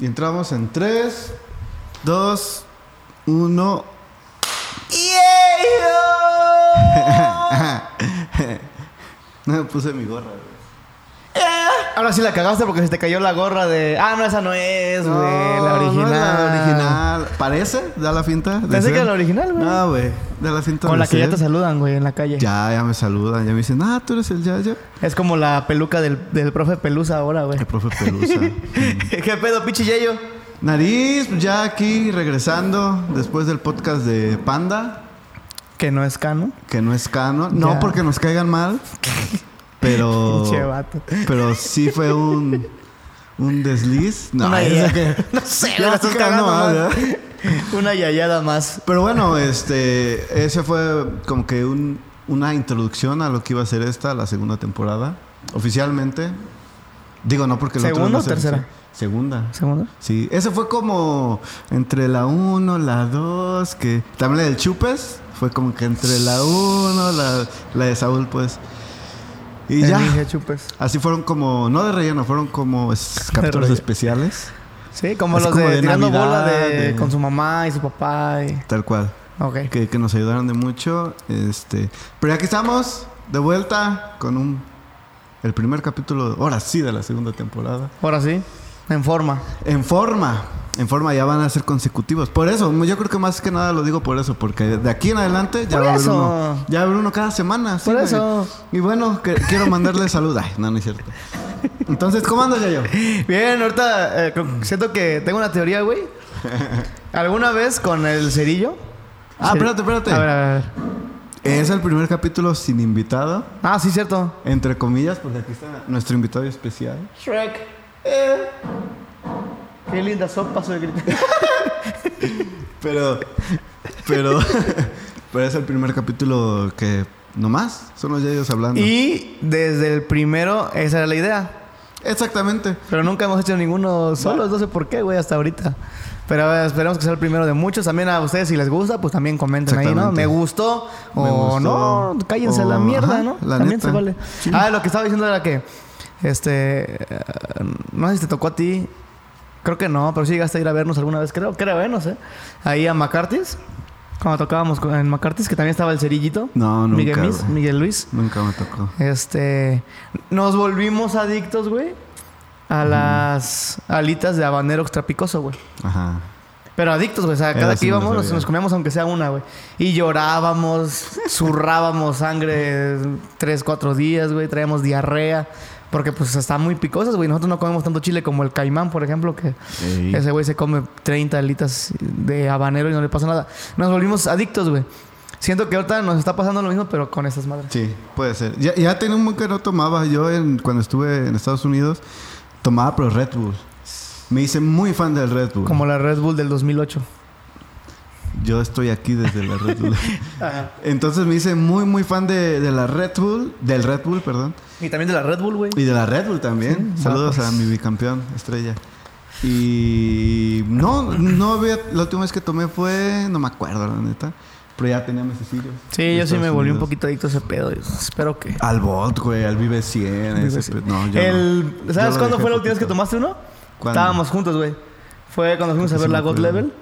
Y entramos en 3, 2, 1. no me puse mi gorra, güey. Ahora sí la cagaste porque se te cayó la gorra de. Ah, no, esa no es, güey. la original. no es la original. ¿Parece? Da la finta. de Pensé que era la original, güey. No, güey. Da la finta. Con de la que ya te saludan, güey, en la calle. Ya, ya me saludan. Ya me dicen, ah, tú eres el Yayo. Es como la peluca del, del profe Pelusa ahora, güey. El profe Pelusa. ¿Qué pedo, pinche Yayo? Nariz, ya aquí regresando después del podcast de Panda, Que no es cano. que no es cano. No Ya. porque nos caigan mal, pero. Vato. Pero sí fue un. Un desliz. No, Una que- No sé, la la estás cagando. Una yayada más. Pero bueno, este. Ese fue como que un- una introducción a lo que iba a ser esta, la segunda temporada. Oficialmente. Digo, no porque otro ¿Segunda o tercera? Segunda. ¿Segundo? Sí, ese fue como entre la 1, la 2, que también la del Chupes fue como que entre la 1, la, la de Saúl, pues. Y ya. Chupes. Así fueron como, no de relleno, fueron como es- capítulos especiales, Sí, como Así los como de, de tirando Navidad, bola de, de- con su mamá y su papá. Y... tal cual. Ok. Que, que nos ayudaron de mucho. Este, pero aquí estamos, de vuelta, con un el primer capítulo, ahora sí, de la segunda temporada. Ahora sí, en forma. En forma, en forma ya van a ser consecutivos. Por eso, yo creo que más que nada lo digo por eso, porque de aquí en adelante ya Por va a haber uno. Ya va a haber uno cada semana. sí, Por eso. Y bueno, que- quiero mandarle salud. Ay, no, no es cierto. Entonces, ¿cómo andas ya yo? Bien, ahorita eh, siento que tengo una teoría, güey. ¿Alguna vez con el cerillo? Ah, Sí. espérate, espérate. A ver, a ver. Es el primer capítulo sin invitado, Ah, sí, cierto. entre comillas, porque aquí está nuestro invitado especial. Shrek. Eh. Qué linda sopa soy grito. Pero, pero, pero es el primer capítulo que nomás son los ellos hablando. Y desde el primero, esa era la idea. Exactamente. Pero nunca hemos hecho ninguno solos, no sé por qué, güey, hasta ahorita. Pero a ver, esperemos que sea el primero de muchos. También a ustedes, si les gusta, pues también comenten ahí, ¿no? Me gustó o Me gustó. no, cállense a la O, mierda, ajá, ¿no? la también neta. se vale. Sí. Ah, lo que estaba diciendo era que, este, eh, no sé si te tocó a ti. Creo que no, pero sí llegaste a ir a vernos alguna vez, creo, creo, ¿eh? No sé. Ahí a McCarthy's. Cuando tocábamos en McCarthy's, que también estaba el cerillito. No, nunca, Miguel, Mis- güey. Miguel Luis. Nunca me tocó. Este. Nos volvimos adictos, güey. A las alitas de habanero extrapicoso, güey. Ajá. Pero adictos, güey. O sea, cada que íbamos nos comíamos aunque sea una, güey. Y llorábamos, zurrábamos sangre tres, cuatro días, güey. Traíamos diarrea. Porque pues están muy picosas, güey. Nosotros no comemos tanto chile como el caimán, por ejemplo, que ese güey se come 30 alitas de habanero y no le pasa nada. Nos volvimos adictos, güey. Siento que ahorita nos está pasando lo mismo, pero con estas madres. Sí, puede ser. Ya, ya tenía un buen que no tomaba. Yo en- cuando estuve en Estados Unidos tomaba pero Red Bull. Me hice muy fan del Red Bull. Como la Red Bull del 2008. Yo estoy aquí desde la Red Bull. Entonces me hice muy muy fan de, de la Red Bull, del Red Bull, perdón. Y también de la Red Bull, güey. Y de la Red Bull también. Sí, Saludos pues. a mi bicampeón, estrella. Y no, no había, la última vez que tomé fue, no me acuerdo la neta, pero ya tenía mesecillos. Sí, yo sí me volví un poquito adicto a ese pedo. Espero que. Al Volt, güey, al Vive 100. ese Sí. pe- no, yo El. ¿Sabes Yo cuándo fue la última vez que tomaste uno? ¿Cuándo? Estábamos juntos, güey. Fue cuando fuimos a ver la God. Level.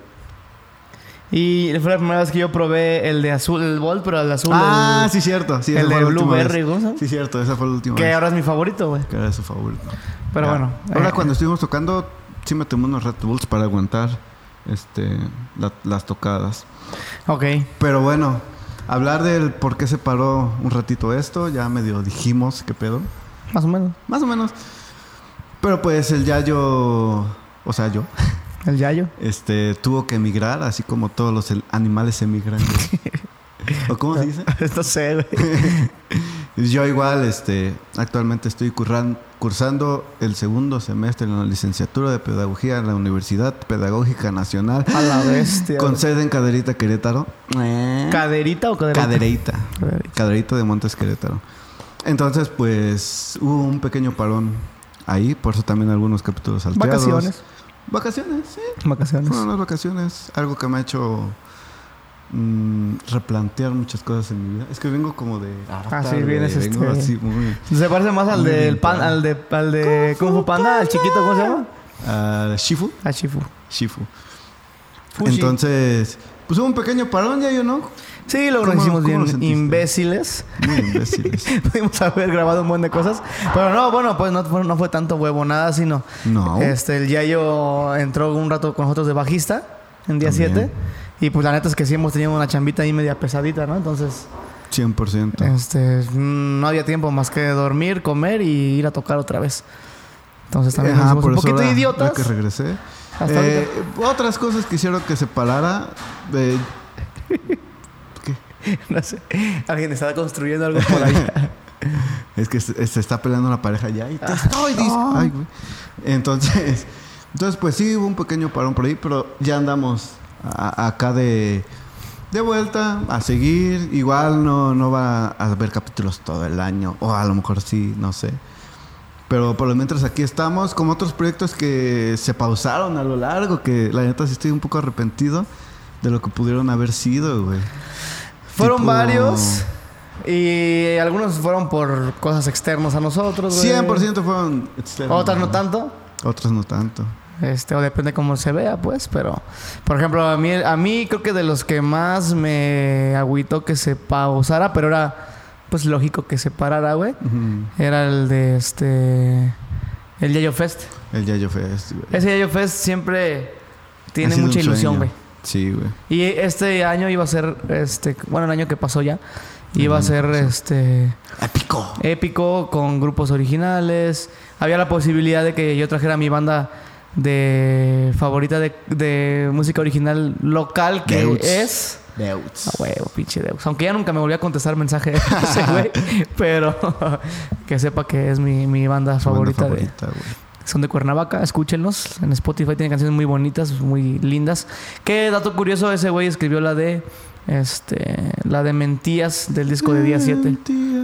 Y fue la primera vez que yo probé el de azul, el Volt, pero el azul. Ah, el- sí, cierto. Sí, el de Blueberry, vez. ¿cómo se llama? Sí, cierto, esa fue la última Que vez. ahora es mi favorito, güey. Que era su favorito. Pero Ya. bueno. Ahora eh, cuando estuvimos tocando, sí me tomé unos Red Bulls para aguantar este, la- las tocadas. Ok. Pero bueno, hablar del por qué se paró un ratito esto, ya medio dijimos qué pedo. Más o menos. Más o menos. Pero pues el Yayo, o sea, yo, El Yayo. este, tuvo que emigrar, así como todos los animales emigran. ¿O cómo se dice? no sé, güey. Yo igual, este, actualmente estoy curran- cursando el segundo semestre en la licenciatura de Pedagogía en la Universidad Pedagógica Nacional. A la bestia. Con sede en Caderita, Querétaro. ¿Caderita o caderita? Cadereita. Caderita. Caderita de Montes, Querétaro. Entonces, pues, hubo un pequeño parón ahí, por eso también algunos capítulos salteados. Vacaciones. Vacaciones, sí. Vacaciones. Fueron las vacaciones. Algo que me ha hecho mm, replantear muchas cosas en mi vida. Es que vengo como de... Ah, sí, vienes, vengo este- así muy... Se parece más al del pan, al de, al de Kung Fu Panda, al chiquito, ¿cómo se llama? a Shifu. A Shifu. Shifu. Fushi. Entonces, pues hubo un pequeño parón ya yo, ¿no? Sí, ¿Cómo- hicimos bien lo imbéciles. Muy imbéciles. Pudimos haber grabado un montón de cosas. Pero no, bueno, pues no fue, no fue tanto huevonada, sino... No. Este, el Yayo entró un rato con nosotros de bajista en día También. 7. Y pues la neta es que sí hemos tenido una chambita ahí media pesadita, ¿no? Entonces, 100%. este, mm, no había tiempo más que dormir, comer y ir a tocar otra vez. Entonces también Ajá, nos por un poquito ahora- idiotas. que regresé. Eh, otras cosas que hicieron que se parara. eh, No sé. Alguien estaba construyendo algo por ahí. es que se, se está peleando una pareja ya y te estoy dic- Ay. Entonces, entonces, pues sí, hubo un pequeño parón por ahí, pero ya andamos a- acá de, de vuelta a seguir. Igual no, no va a haber capítulos todo el año, o a lo mejor sí, no sé. Pero por lo mientras aquí estamos, como otros proyectos que se pausaron a lo largo, que la neta sí estoy un poco arrepentido de lo que pudieron haber sido, güey. Fueron Tipo- varios. Y algunos fueron por cosas externas a nosotros, güey. 100% fueron externos, Otras no tanto. Otros no tanto. Este, o depende cómo se vea, pues, pero por ejemplo, a mí, a mí creo que de los que más me agüitó que se pausara, pero era pues lógico que se parara, güey. Era el de este el Yayo Fest. El Yayo Fest, güey. Ese Yayo Fest siempre tiene mucha ilusión, güey. Sí, güey. Y este año iba a ser este, bueno, el año que pasó ya, iba a ser este Épico. épico con grupos originales. Había la posibilidad de que yo trajera mi banda de favorita de, de música original local que Deutz. es Deutz. a huevo, pinche. Aunque ya nunca me volví a contestar mensaje de ese güey, pero que sepa que es mi, mi banda favorita. de- son de Cuernavaca, escúchenlos. En Spotify tienen canciones muy bonitas, muy lindas. Qué dato curioso, ese güey escribió la de este la de Mentías del disco de día 7. Mentira.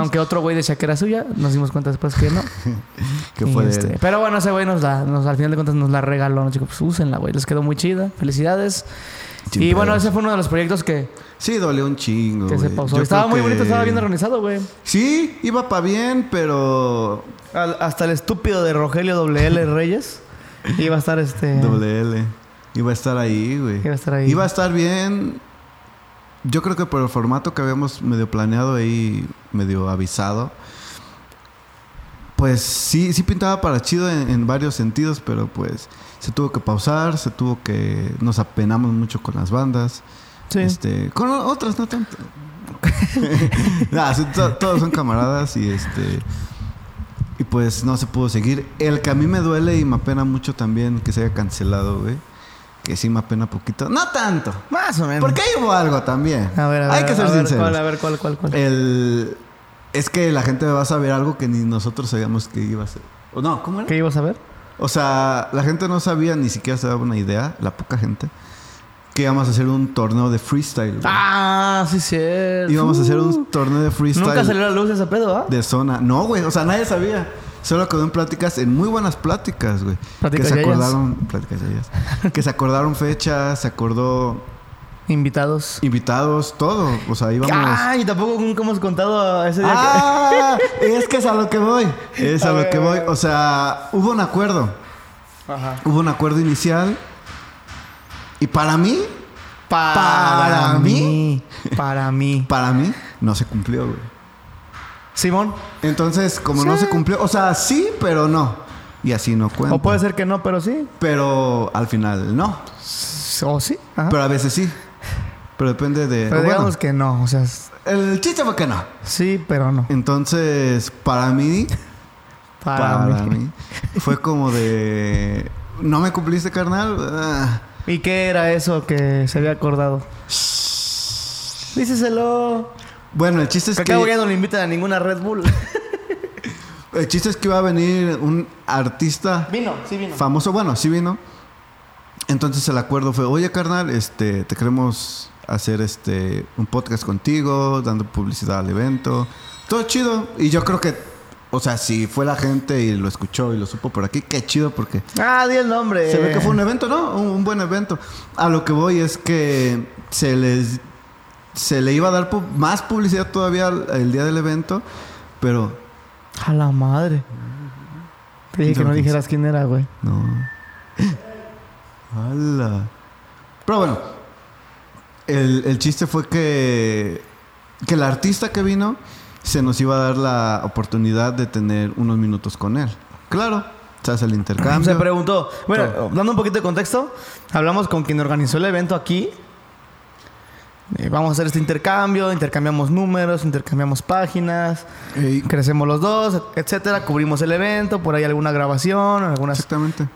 Aunque otro güey de Shakira suya, nos dimos cuenta después que no. Que fue este. Pero bueno, ese güey nos la, nos, al final de cuentas nos la regaló. Dijo, pues úsenla, güey. Les quedó muy chida. Felicidades. Y bueno, ese fue uno de los proyectos que, Sí, dolió un chingo, que se pausó. Yo Estaba muy que- bonito, estaba bien organizado, güey. Sí, iba para bien, pero... Al- hasta el estúpido de Rogelio WL Reyes iba a estar este. Doble L. Iba a estar ahí, güey. Iba a estar ahí. Iba a estar bien. Yo creo que por el formato que habíamos medio planeado ahí, medio avisado. Pues sí, sí pintaba para chido en, en varios sentidos, pero pues se tuvo que pausar, se tuvo que... Nos apenamos mucho con las bandas. Sí. Este, con otras no tanto. Nah, to- todos son camaradas y este y pues no se pudo seguir. El que a mí me duele y me apena mucho también que se haya cancelado, güey. Que sí me apena poquito. No tanto. Más o menos. Porque ahí hubo algo también. A ver, a ver. Hay que ser a ver, sinceros. ¿cuál, a ver, ¿cuál, cuál, cuál? El es que la gente va a saber algo que ni nosotros sabíamos que iba a ser. O no, ¿cómo era? ¿Qué ibas a ver? O sea, la gente no sabía ni siquiera se daba una idea, la poca gente, que íbamos a hacer un torneo de freestyle. güey. Ah, sí, sí. Íbamos a hacer un torneo de freestyle Nunca salió a la luz ese pedo, ¿ah? de zona. No, güey, o sea, nadie sabía. Solo quedó en pláticas, en muy buenas pláticas, güey. Pláticas que se yayas. acordaron, pláticas yayas. que se acordaron fechas, se acordó Invitados. invitados, todo. O sea, íbamos. Ay, tampoco nunca hemos contado ese día Ah, es que es a lo que voy. Es a A lo ver, que voy. O sea, hubo un acuerdo. que. Ajá. Hubo un acuerdo inicial. Y para mí, Para, Para mí. Para mí. para mí, no se cumplió, güey. Simón. Entonces, como no se cumplió, o sea, sí, pero no. Y así no cuenta. O puede ser que no, pero sí. Pero al final no. O sí. Ajá. Pero a veces sí. Pero depende de. Pero bueno, digamos que no. O sea, el chiste fue que no. sí, pero no. Entonces, para mí, Para, para, mí. mí, fue como de. ¿No me cumpliste, carnal? Ah. ¿Y qué era eso que se había acordado? Díceselo. Bueno, el chiste es Que que. acabo ya no le invitan a ninguna Red Bull. El chiste es que iba a venir un artista vino, sí vino. famoso. Bueno, sí vino. Entonces el acuerdo fue, oye carnal, este, te queremos hacer este un podcast contigo, dando publicidad al evento. Todo chido. Y yo creo que, o sea, si fue la gente y lo escuchó y lo supo por aquí, qué chido porque Ah, di el nombre. se ve que fue un evento, ¿no? Un, un buen evento. A lo que voy es que se les se le iba a dar pu- más publicidad todavía al- el día del evento, pero A la madre. Te dije que no dijeras quién era, güey. No. ¡Hala! Pero bueno, el, el chiste fue que, que el artista que vino se nos iba a dar la oportunidad de tener unos minutos con él. Claro, se hace el intercambio. Se preguntó. Bueno, Todo. dando un poquito de contexto, hablamos con quien organizó el evento aquí. Eh, vamos a hacer este intercambio, intercambiamos números, intercambiamos páginas, Ey, crecemos los dos, etcétera, cubrimos el evento, por ahí alguna grabación, algunas exactamente.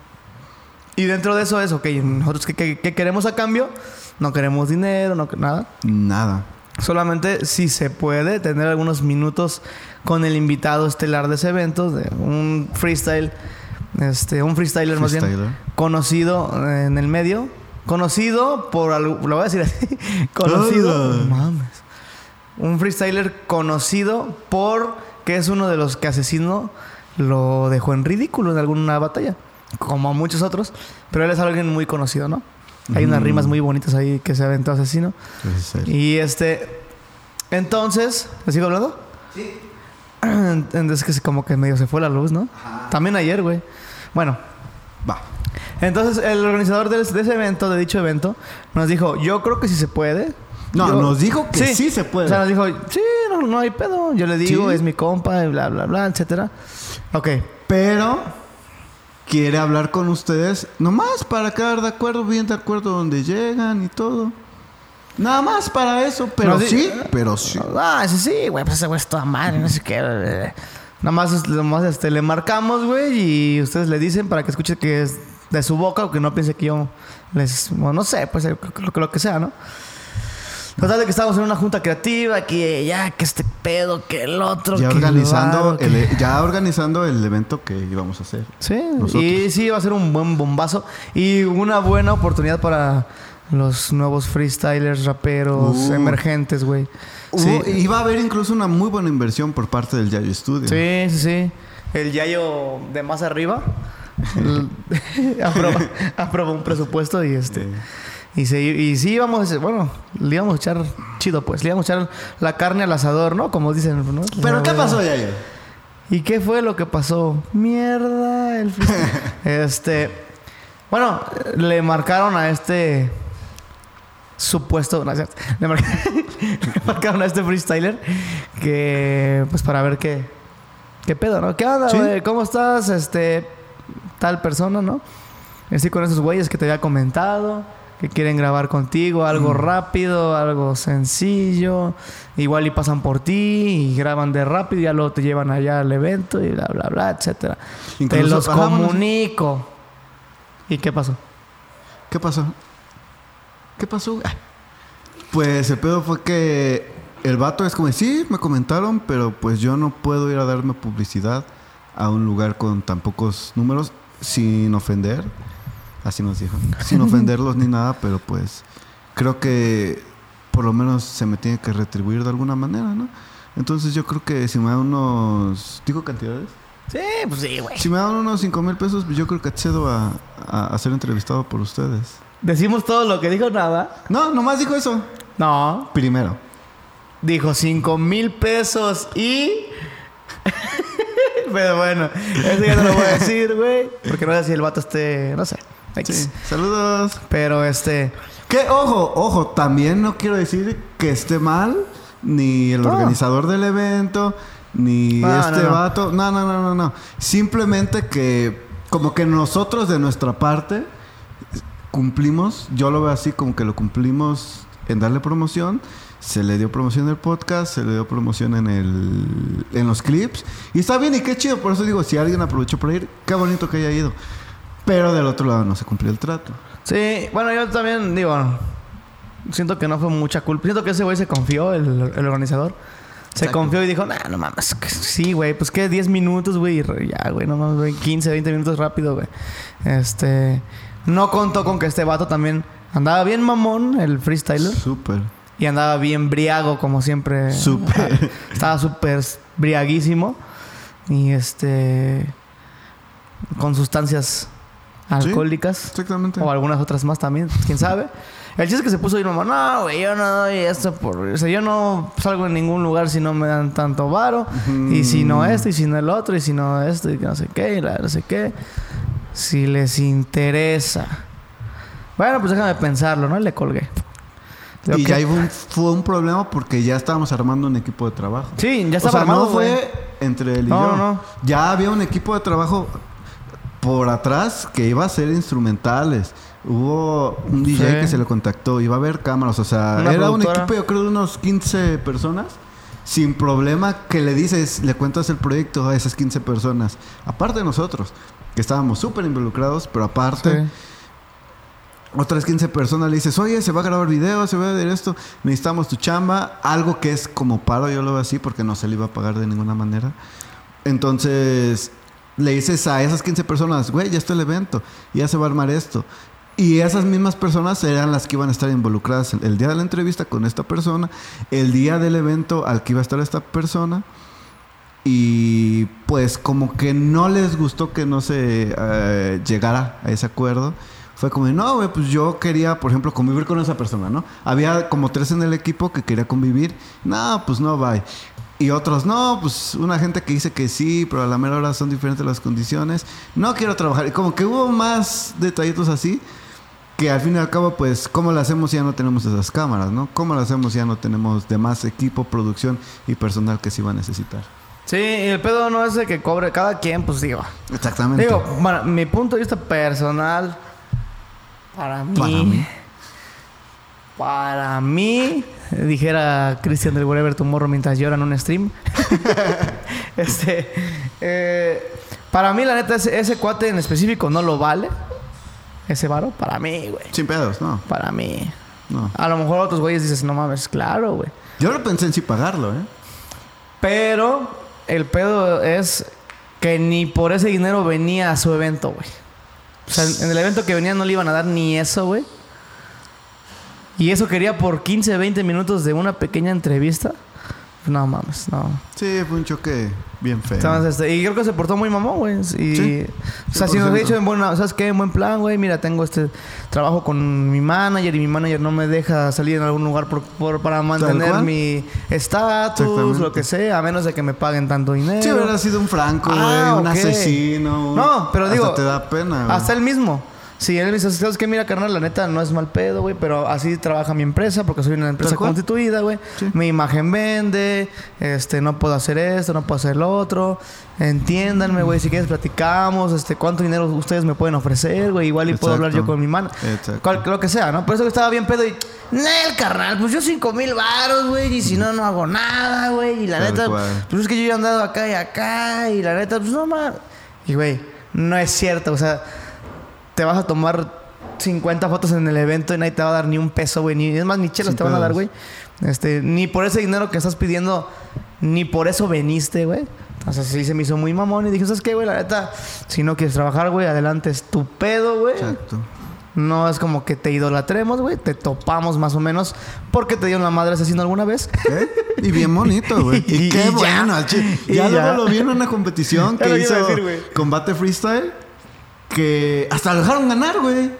Y dentro de eso es, ok, nosotros qué, qué- qué queremos a cambio, no queremos dinero, no nada. Nada. Solamente si se puede tener algunos minutos con el invitado estelar de ese evento, de un freestyle, este, un freestyler más bien, conocido en el medio, conocido por algo, lo voy a decir así, conocido, no mames, un freestyler conocido por que es uno de los que asesino lo dejó en ridículo en alguna batalla, como a muchos otros, pero él es alguien muy conocido, ¿no? Hay unas rimas muy bonitas ahí que se aventó asesino. Ese es. Y este. Entonces. ¿Le sigo hablando? Sí. Entonces que como que medio se fue la luz, ¿no? También ayer, güey. Bueno. Va. Entonces el organizador de, ese evento, de dicho evento, nos dijo, yo creo que sí se puede. No, Yo- nos dijo que sí, se puede. O sea, nos dijo, sí, no, no hay pedo. Yo le digo, Sí. es mi compa, y bla, bla, bla, etcétera. Ok. Pero quiere hablar con ustedes nomás para quedar de acuerdo, bien de acuerdo donde llegan y todo. Nada más para eso, pero No, sí. sí, pero sí. Ah, ese sí, güey, pues ese güey es toda madre, no sé qué. eh. Nada más, nada más, este, le marcamos, güey, y ustedes le dicen para que escuche que es de su boca o que no piense que yo les. Bueno, no sé, pues lo, que- lo que sea, ¿no? Total de que estábamos en una junta creativa, que ya, que este pedo, que el otro. Ya que organizando, el, e, ya organizando el evento que íbamos a hacer. Sí, Nosotros. y sí, va a ser un buen bombazo y una buena oportunidad para los nuevos freestylers, raperos, Uh. emergentes, güey. Hubo- Sí. Iba a haber incluso una muy buena inversión por parte del Yayo Studio. Sí, sí, sí. El Yayo de más arriba aprobó un presupuesto y este. Y, se, y sí íbamos, bueno, le íbamos a echar chido, pues. Le íbamos a echar la carne al asador, ¿no? Como dicen, ¿no? Pero ¿qué pasó, Yayo? ¿Y qué fue lo que pasó? Mierda, el. Este. Bueno, le marcaron a este. Supuesto. no le, mar- le marcaron a este freestyler. Que. Pues para ver qué. ¿Qué pedo, no? ¿Qué onda, Sí. güey? ¿Cómo estás? Este. Tal persona, ¿no? Estoy con esos güeyes que te había comentado. Que quieren grabar contigo algo rápido, algo sencillo. Igual y pasan por ti y graban de rápido y ya luego te llevan allá al evento y bla, bla, bla, etcétera. Te los comunico. ¿Y qué pasó? ¿Qué pasó? ¿Qué pasó? Ah. Pues el pedo fue que el vato es como, sí, me comentaron, pero pues yo no puedo ir a darme publicidad a un lugar con tan pocos números sin ofender. Así nos dijo. Sin ofenderlos ni nada, pero pues creo que por lo menos se me tiene que retribuir de alguna manera, ¿no? Entonces yo creo que si me dan unos... ¿Digo cantidades? Sí, pues sí, güey. Si me dan unos 5 mil pesos, yo creo que accedo a, a, a ser entrevistado por ustedes. Decimos todo lo que dijo nada. No, nomás dijo eso. No. Primero. Dijo cinco mil pesos y. Pero bueno, eso ya no lo voy a decir, güey. Porque no sé si el vato esté. No sé. Sí. Saludos. Pero este. Que, ojo, ojo, también no quiero decir que esté mal, ni el No. organizador del evento, ni No, este no, no. vato. No, no, no, no, no. Simplemente que, como que nosotros de nuestra parte cumplimos, yo lo veo así como que lo cumplimos en darle promoción. Se le dio promoción en el podcast, se le dio promoción en el en los clips. Y está bien y qué chido. Por eso digo, si alguien aprovechó para ir, qué bonito que haya ido. Pero del otro lado no se cumplió el trato. Sí, bueno, yo también digo. Siento que no fue mucha culpa. Siento que ese güey se confió, el, el organizador. Se Exacto. confió y dijo, nah, no mames. Sí, güey, pues que 10 minutos, güey. Ya, güey, no mames, güey. 15, 20 minutos rápido, güey. Este. No contó con que este vato también andaba bien mamón, el freestyler. Súper. Y andaba bien briago, como siempre. Súper. Estaba súper briaguísimo. Y este. Con sustancias alcohólicas. Exactamente. O algunas otras más también, quién sabe. El chiste es que se puso y mamá, no, güey, yo no doy esto por... O sea, yo no salgo en ningún lugar si no me dan tanto varo. Y si no esto, y si no el otro, y si no esto, y no sé qué, y la no sé qué. Si les interesa. Bueno, pues déjame pensarlo, ¿no? Le colgué. Y ya un, fue un problema porque ya estábamos armando un equipo de trabajo. Sí, ya estaba o sea, armado, no fue entre él y No, yo. no. Ya había un equipo de trabajo por atrás que iba a ser instrumentales. Hubo un DJ Sí. que se le contactó, iba a haber cámaras, o sea, Una era un equipo yo creo de unos 15 personas. Sin problema que le dices, le cuentas el proyecto a esas 15 personas. Aparte de nosotros, que estábamos súper involucrados, pero aparte, Sí. otras 15 personas le dices, oye, se va a grabar video, se va a hacer esto, necesitamos tu chamba, algo que es como paro, yo lo veo así, porque no se le iba a pagar de ninguna manera. Entonces, le dices a esas 15 personas, güey, ya está el evento, ya se va a armar esto. Y esas mismas personas eran las que iban a estar involucradas el, día de la entrevista con esta persona, el día del evento al que iba a estar esta persona. Y pues como que no les gustó que no se eh, llegara a ese acuerdo. Fue como, no, güey, pues yo quería, por ejemplo, convivir con esa persona, ¿no? Había como tres en el equipo que quería convivir. No, pues no, bye. Y otros, no, pues una gente que dice que sí, pero a la mera hora son diferentes las condiciones. No quiero trabajar. Y como que hubo más detallitos así que al fin y al cabo, pues, ¿cómo lo hacemos si ya no tenemos esas cámaras, no? ¿Cómo lo hacemos si ya no tenemos demás equipo, producción y personal que se iba a necesitar? Sí, y el pedo no es de que cobre cada quien, pues digo. Exactamente. Digo, bueno, mi punto de vista personal, para mí, Para mí. Para mí, dijera Cristian del Whatever Tomorrow mientras llora en un stream. este, eh, para mí, la neta, ese, ese cuate en específico no lo vale. Ese varo, para mí, güey. Sin pedos, no. Para mí. No. A lo mejor otros güeyes dices, no mames, claro, güey. Yo lo pensé en sí pagarlo, ¿eh? Pero el pedo es que ni por ese dinero venía a su evento, güey. O sea, en el evento que venía no le iban a dar ni eso, güey. Y eso quería por 15, 20 minutos de una pequeña entrevista. No mames, no. Sí, fue un choque bien feo. Entonces, este, y creo que se portó muy mamón, güey. Y, Sí, o sea, si nos ha 100%. dicho en buena, ¿sabes qué? En buen plan, güey. Mira, tengo este trabajo con mi manager y mi manager no me deja salir en algún lugar por, por- para mantener mi estatus, lo que sea, a menos de que me paguen tanto dinero. Sí, hubiera sido un franco, güey, Ah, un ok. asesino. No, pero hasta digo, te da pena, güey. Hasta él mismo. Sí, él me dice, ¿sabes qué? Mira, carnal, la neta no es mal pedo, güey, pero así trabaja mi empresa porque soy una empresa constituida, güey. Sí. Mi imagen vende, este, no puedo hacer esto, no puedo hacer lo otro. Entiéndanme, güey, si quieres platicamos, este, cuánto dinero ustedes me pueden ofrecer, güey, igual y puedo hablar yo con mi mano. Cual- lo que sea, ¿no? Por eso que estaba bien pedo y, Nel, carnal, pues yo cinco mil varos, güey, y si no, no hago nada, güey, y la Tal neta, cual. pues es que yo ya he andado acá y acá, y la neta, pues no mames. Y güey, no es cierto, o sea, te vas a tomar 50 fotos en el evento y nadie te va a dar ni un peso, güey, ni es más, ni chelos Sin te van a dar, güey. Este, ni por ese dinero que estás pidiendo, ni por eso veniste, güey. Entonces sí se me hizo muy mamón y dije, ¿sabes qué, güey? La neta, si no quieres trabajar, güey, adelante, es tu pedo, güey. Exacto. No es como que te idolatremos, güey. Te topamos más o menos porque te dieron la madre asesino alguna vez. ¿Eh? Y bien bonito, güey. Y, Y qué ya. bueno. Y Ya, ya. luego lo vi en una competición que hizo decir, combate freestyle. Que hasta lo dejaron ganar, güey.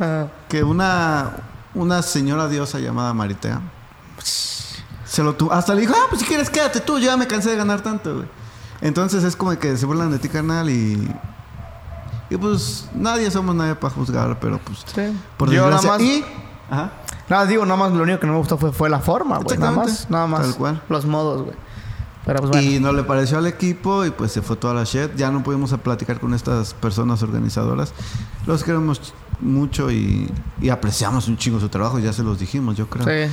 Ah, Que una, una señora diosa llamada Maritea. Se lo tuvo. Hasta le dijo, ah, pues si quieres quédate tú. Yo ya me cansé de ganar tanto, güey. Entonces es como que se burlan de ti, carnal. Y. Y pues nadie somos nadie para juzgar, pero pues. sí. Por Yo nada más... Y. Ajá. Nada, digo, nada más lo único que no me gustó fue, fue la forma, güey. Nada más, nada más. Tal cual. Los modos, güey. Pero pues bueno. Y no le pareció al equipo y pues se fue toda la shit. Ya no pudimos platicar con estas personas organizadoras. Los queremos mucho y, y apreciamos un chingo su trabajo, ya se los dijimos, yo creo. Sí.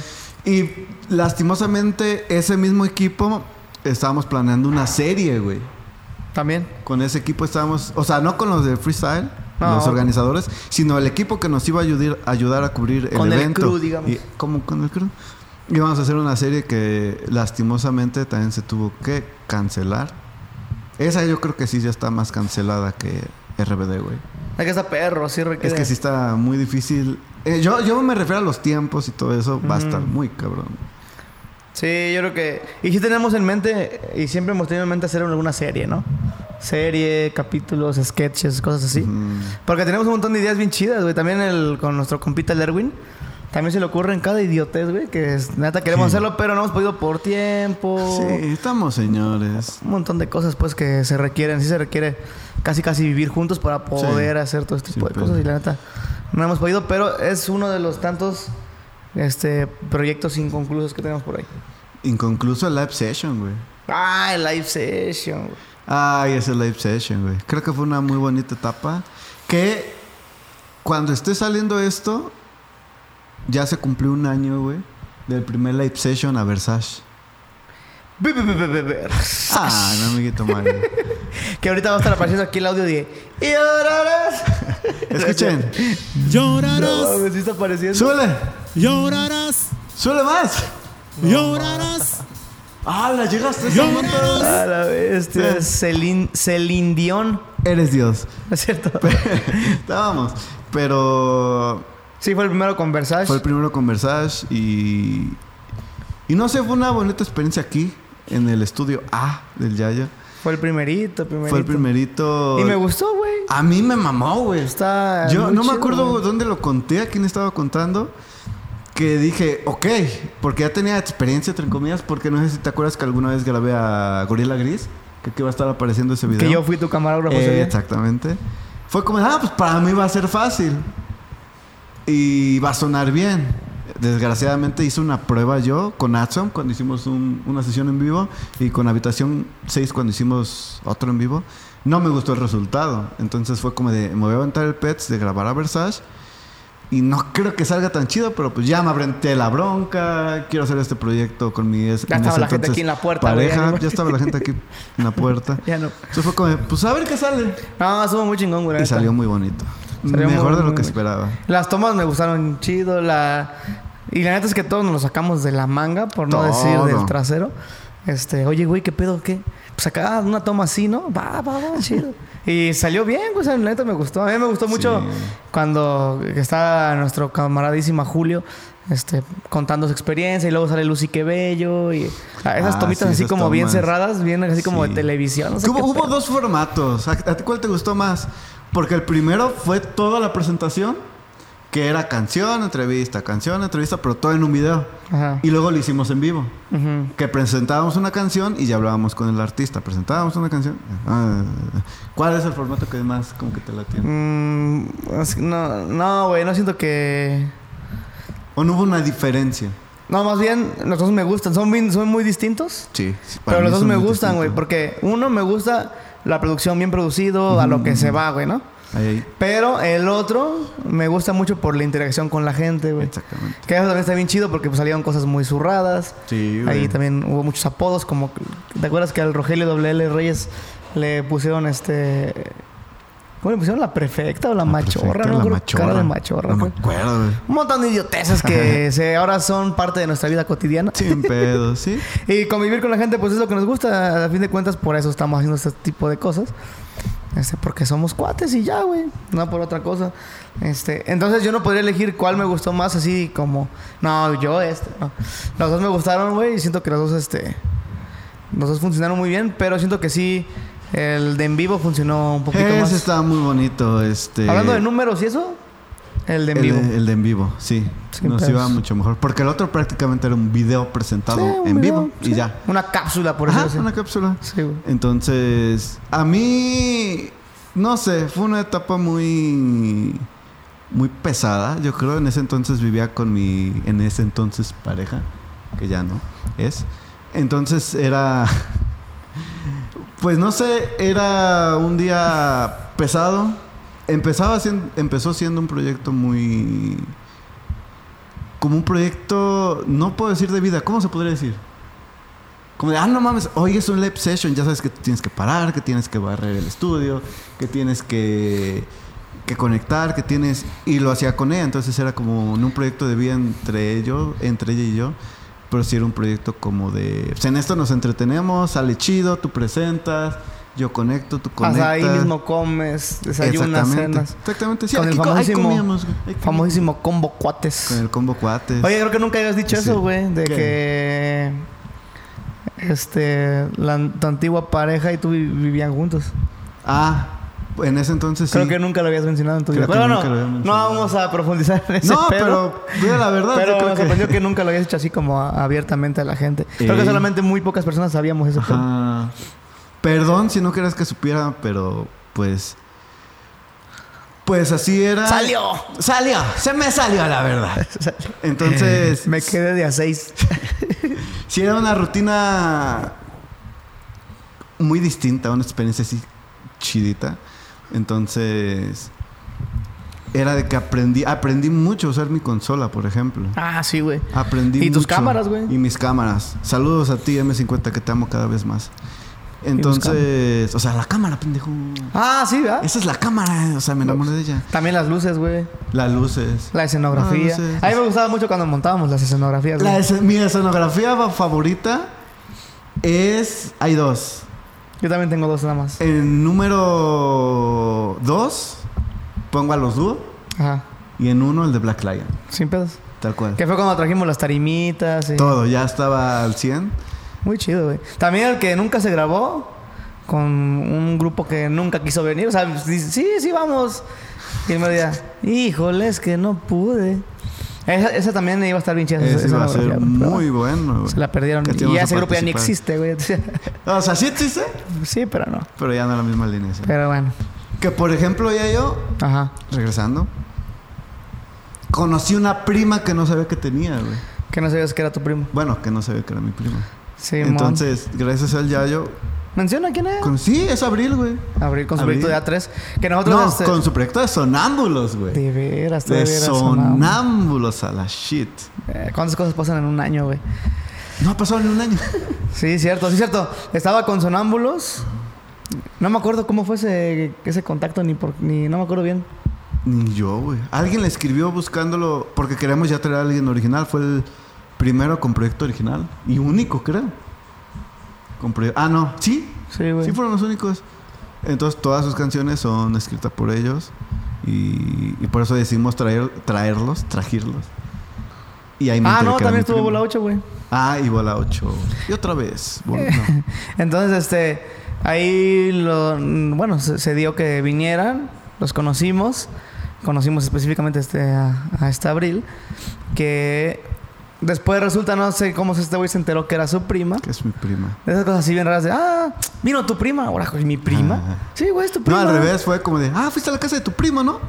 Y lastimosamente ese mismo equipo estábamos planeando una serie, güey. También. Con ese equipo estábamos, o sea, no con los de freestyle, No. los organizadores, sino el equipo que nos iba a ayudar, ayudar a cubrir el Con el evento. crew, digamos. Y, ¿Cómo con el crew? Íbamos a hacer una serie que lastimosamente también se tuvo que cancelar. Esa yo creo que sí ya está más cancelada que RBD, güey. Es que está perro, sí requiere. Es que sí está muy difícil. Eh, yo, yo me refiero a los tiempos y todo eso. Va a estar muy cabrón. Sí, yo creo que... Y sí tenemos en mente, y siempre hemos tenido en mente hacer alguna serie, ¿no? Serie, capítulos, sketches, cosas así. Mm. Porque tenemos un montón de ideas bien chidas, güey. También el, con nuestro compita el Erwin. También se le ocurre en cada idiotez, güey, que es, neta queremos Sí. hacerlo, pero no hemos podido por tiempo. Sí, estamos señores. Un montón de cosas, pues, que se requieren. Sí se requiere casi, casi vivir juntos para poder hacer todo este Sí, tipo de pero- cosas. Y la neta, no hemos podido, pero es uno de los tantos este, proyectos inconclusos que tenemos por ahí. Inconcluso el live session, güey. Ah, el live session. güey. Ay, ese live session, güey. Creo que fue una muy bonita etapa. Que cuando esté saliendo esto, ya se cumplió un año, güey, del primer live session a Versace. Be- be- be- be- be- be- Ah, no, amiguito Mario. Que ahorita va a estar apareciendo aquí el audio de llorarás. Escuchen. No, Llorarás, güey, sí está apareciendo. ¡Súbele! llorarás, ¡Súbele más! llorarás, ¡Ah, la llegaste momento! A la bestia. Celine, Celine Dion. Eres Dios. ¿No es cierto? Estábamos. Pero Sí, fue el primero con Versace. fue el primero con Versace y... Y no sé, fue una bonita experiencia aquí, en el estudio A del Yaya. Fue el primerito, primerito. Fue el primerito... Y me gustó, güey. A mí me mamó, güey. Está. Yo no me acuerdo dónde lo conté, a quién estaba contando. Que dije, ok, porque ya tenía experiencia, entre comillas, porque no sé si te acuerdas que alguna vez grabé a Gorila Gris, que aquí va a estar apareciendo ese video. Que yo fui tu camarógrafo. Eh, exactamente. Fue como, ah, pues para mí va a ser fácil. Y va a sonar bien. Desgraciadamente hice una prueba yo con Atsom cuando hicimos un- una sesión en vivo y con Habitación 6 cuando hicimos otro en vivo. No me gustó el resultado. Entonces fue como de, me voy a aventar el PETS de grabar a Versace. Y no creo que salga tan chido, pero pues ya me aventé la bronca. Quiero hacer este proyecto con mi... es- Ya estaba ese la gente entonces aquí en la puerta, Pareja. ya, Ya estaba la gente aquí en la puerta. Ya no. Eso fue como, pues a ver qué sale. No, estuvo muy chingón, güey. Y salió muy bonito. Salió Mejor muy, de lo que esperaba. Las tomas me gustaron chido. La... Y la neta es que todos nos lo sacamos de la manga, por no Todo. decir del trasero. Este, oye, güey, ¿qué pedo? ¿Qué? Pues acá una toma así, ¿no? Va, va, va, chido. Y salió bien, güey. sea, la neta me gustó. A mí me gustó mucho Sí. cuando está nuestro camaradísima Julio este, contando su experiencia y luego sale Lucy Qué Bello y ah, esas Ah, tomitas sí, así como bien tomas. cerradas, bien así como Sí. de televisión. No sé hubo hubo dos formatos. ¿A, a ti cuál te gustó más? Porque el primero fue toda la presentación, que era canción, entrevista, canción, entrevista, pero todo en un video. Ajá. Y luego lo hicimos en vivo. Que presentábamos una canción y ya hablábamos con el artista. Presentábamos una canción. Ah, ¿Cuál es el formato que más como que te la tiene? Mm, no, no, güey, no siento que... ¿O no hubo una diferencia? No, más bien, los dos me gustan. Son, bien- son muy distintos. Sí. sí, Pero los dos me gustan, güey. Porque uno me gusta la producción bien producido, a lo que se va, güey, ¿no? Ahí, ahí. Pero el otro me gusta mucho por la interacción con la gente, güey. Exactamente. Que eso también está bien chido porque pues, salieron cosas muy zurradas. Sí, güey. Ahí también hubo muchos apodos, como... ¿Te acuerdas que al Rogelio WL Reyes le pusieron este... ¿Cómo le pusieron? ¿La prefecta o la, machorra? No, la machorra. cara de machorra. No me acuerdo, güey. Un montón de idioteces que se, ahora son parte de nuestra vida cotidiana. Sin pedo, ¿sí? Y convivir con la gente, pues es lo que nos gusta. A fin de cuentas, por eso estamos haciendo este tipo de cosas. Este, porque somos cuates y ya, güey. No por otra cosa. Este, entonces yo no podría elegir cuál me gustó más así como... No, yo este. No. Los dos me gustaron, güey. Y siento que los dos, este... Los dos funcionaron muy bien. Pero siento que sí... El de en vivo funcionó un poquito Ese más. estaba muy bonito. Este, Hablando de números y eso... El de en el, vivo. El de en vivo, sí. Nos pedos. iba mucho mejor. Porque el otro prácticamente era un video presentado Sí, un en video, vivo sí. y ya. Una cápsula, por eso. Una cápsula. Sí, güey. Entonces, a mí, no sé, fue una etapa muy, muy pesada. Yo creo en ese entonces vivía con mi, en ese entonces pareja, que ya no es. Entonces era, pues no sé, era un día pesado. Empezaba siendo, empezó siendo un proyecto muy, como un proyecto, no puedo decir de vida, ¿cómo se podría decir? Como de, ah, no mames, hoy es un live session, ya sabes que tienes que parar, que tienes que barrer el estudio, que tienes que, que conectar, que tienes... Y lo hacía con ella, entonces era como un proyecto de vida entre ellos, entre ella y yo, pero sí era un proyecto como de... Pues en esto nos entretenemos, sale chido, tú presentas, yo conecto, tú conectas. Hasta ahí mismo comes, desayunas, Exactamente, cenas. exactamente, sí, Con el aquí co- ahí famosísimo- comíamos, güey. Famosísimo combo cuates. Con el combo cuates. Oye, creo que nunca habías dicho Sí. eso, güey. De ¿Qué? que... Este... La, tu antigua pareja y tú vi- vivían juntos. Ah, En ese entonces sí. Creo que nunca lo habías mencionado en tu vida. Creo que Pero nunca lo había no, no mencionado. vamos a profundizar en ese No, pedo. pero digo la verdad. Pero yo creo me que- sorprendió que nunca lo habías hecho así como a- abiertamente a la gente. Creo que Ey. solamente muy pocas personas sabíamos eso. Ajá. Perdón si no querías que supiera, pero pues. Pues así era. ¡Salió! Salió, se me salió la verdad. Entonces, Me quedé de a seis. sí era una rutina muy distinta, una experiencia así chidita. Entonces, era de que aprendí, aprendí mucho a usar mi consola, por ejemplo. Ah, sí, güey. Aprendí ¿Y tus cámaras, güey? Y mis cámaras. Saludos a ti, M50, que te amo cada vez más. Entonces, o sea, la cámara, pendejo. Ah, sí, ¿verdad? Esa es la cámara, o sea, me enamoré de ella. También las luces, güey. Las luces. La escenografía. Ah, luces. A mí me gustaba mucho cuando montábamos las escenografías. La güey. escen- mi escenografía fa- favorita es. Hay dos. Yo también tengo dos nada más. En número dos, pongo a los dúos. Ajá. Y en uno, el de Black Lion. Sin pedos. Tal cual. Que fue cuando trajimos las tarimitas. y- Todo, ya estaba al 100. Muy chido, güey. También el que nunca se grabó con un grupo que nunca quiso venir. O sea, sí, sí, vamos. Y me decía, híjole, es que no pude. Esa, esa también iba a estar bien chida. esa- Ese esa iba a ser muy bueno. güey. Se la perdieron. Y ya ese grupo ya ni existe, güey. O sea, sí existe, sí, pero no. pero ya no es la misma línea. ¿sí? Pero bueno. Que por ejemplo, ya yo, Ajá. regresando, conocí una prima que no sabía que tenía, güey. Que no sabías que era tu primo. Bueno, que no sabía que era mi prima. Sí, Entonces, gracias al Yayo, Menciona quién es. con... sí, es Abril, güey. Abrir con su Abril. proyecto de A3. Que nosotros. No, este, con su proyecto de sonámbulos, güey. De veras, de De veras. sonámbulos a la shit. Eh, ¿Cuántas cosas pasan en un año, güey? No ha pasado ni un año. Sí, cierto, sí, cierto. Estaba con Sonámbulos. No me acuerdo cómo fue ese, ese contacto, ni por, ni no me acuerdo bien. Ni yo, güey. Alguien le escribió buscándolo porque queríamos ya traer a alguien original. Fue el primero con proyecto original. Y único, creo. Ah, no. Sí. Sí, güey. Sí fueron los únicos. Entonces todas sus canciones son escritas por ellos. Y, y por eso decidimos traer, traerlos, trajirlos. Y ahí me ah, no, también estuvo. Bola 8, güey. Ah, y Bola 8. Y otra vez. No. Entonces, este, ahí lo, bueno, se, se dio que vinieran, los conocimos, conocimos específicamente este, a, a este Abril, que después resulta, no sé cómo se- este güey se enteró que era su prima. Que es mi prima. Esas cosas así bien raras de, ah, vino tu prima. Ahora, mi prima. Sí, güey, es tu No, prima. al revés, fue como de, ah, fuiste a la casa de tu primo, ¿no?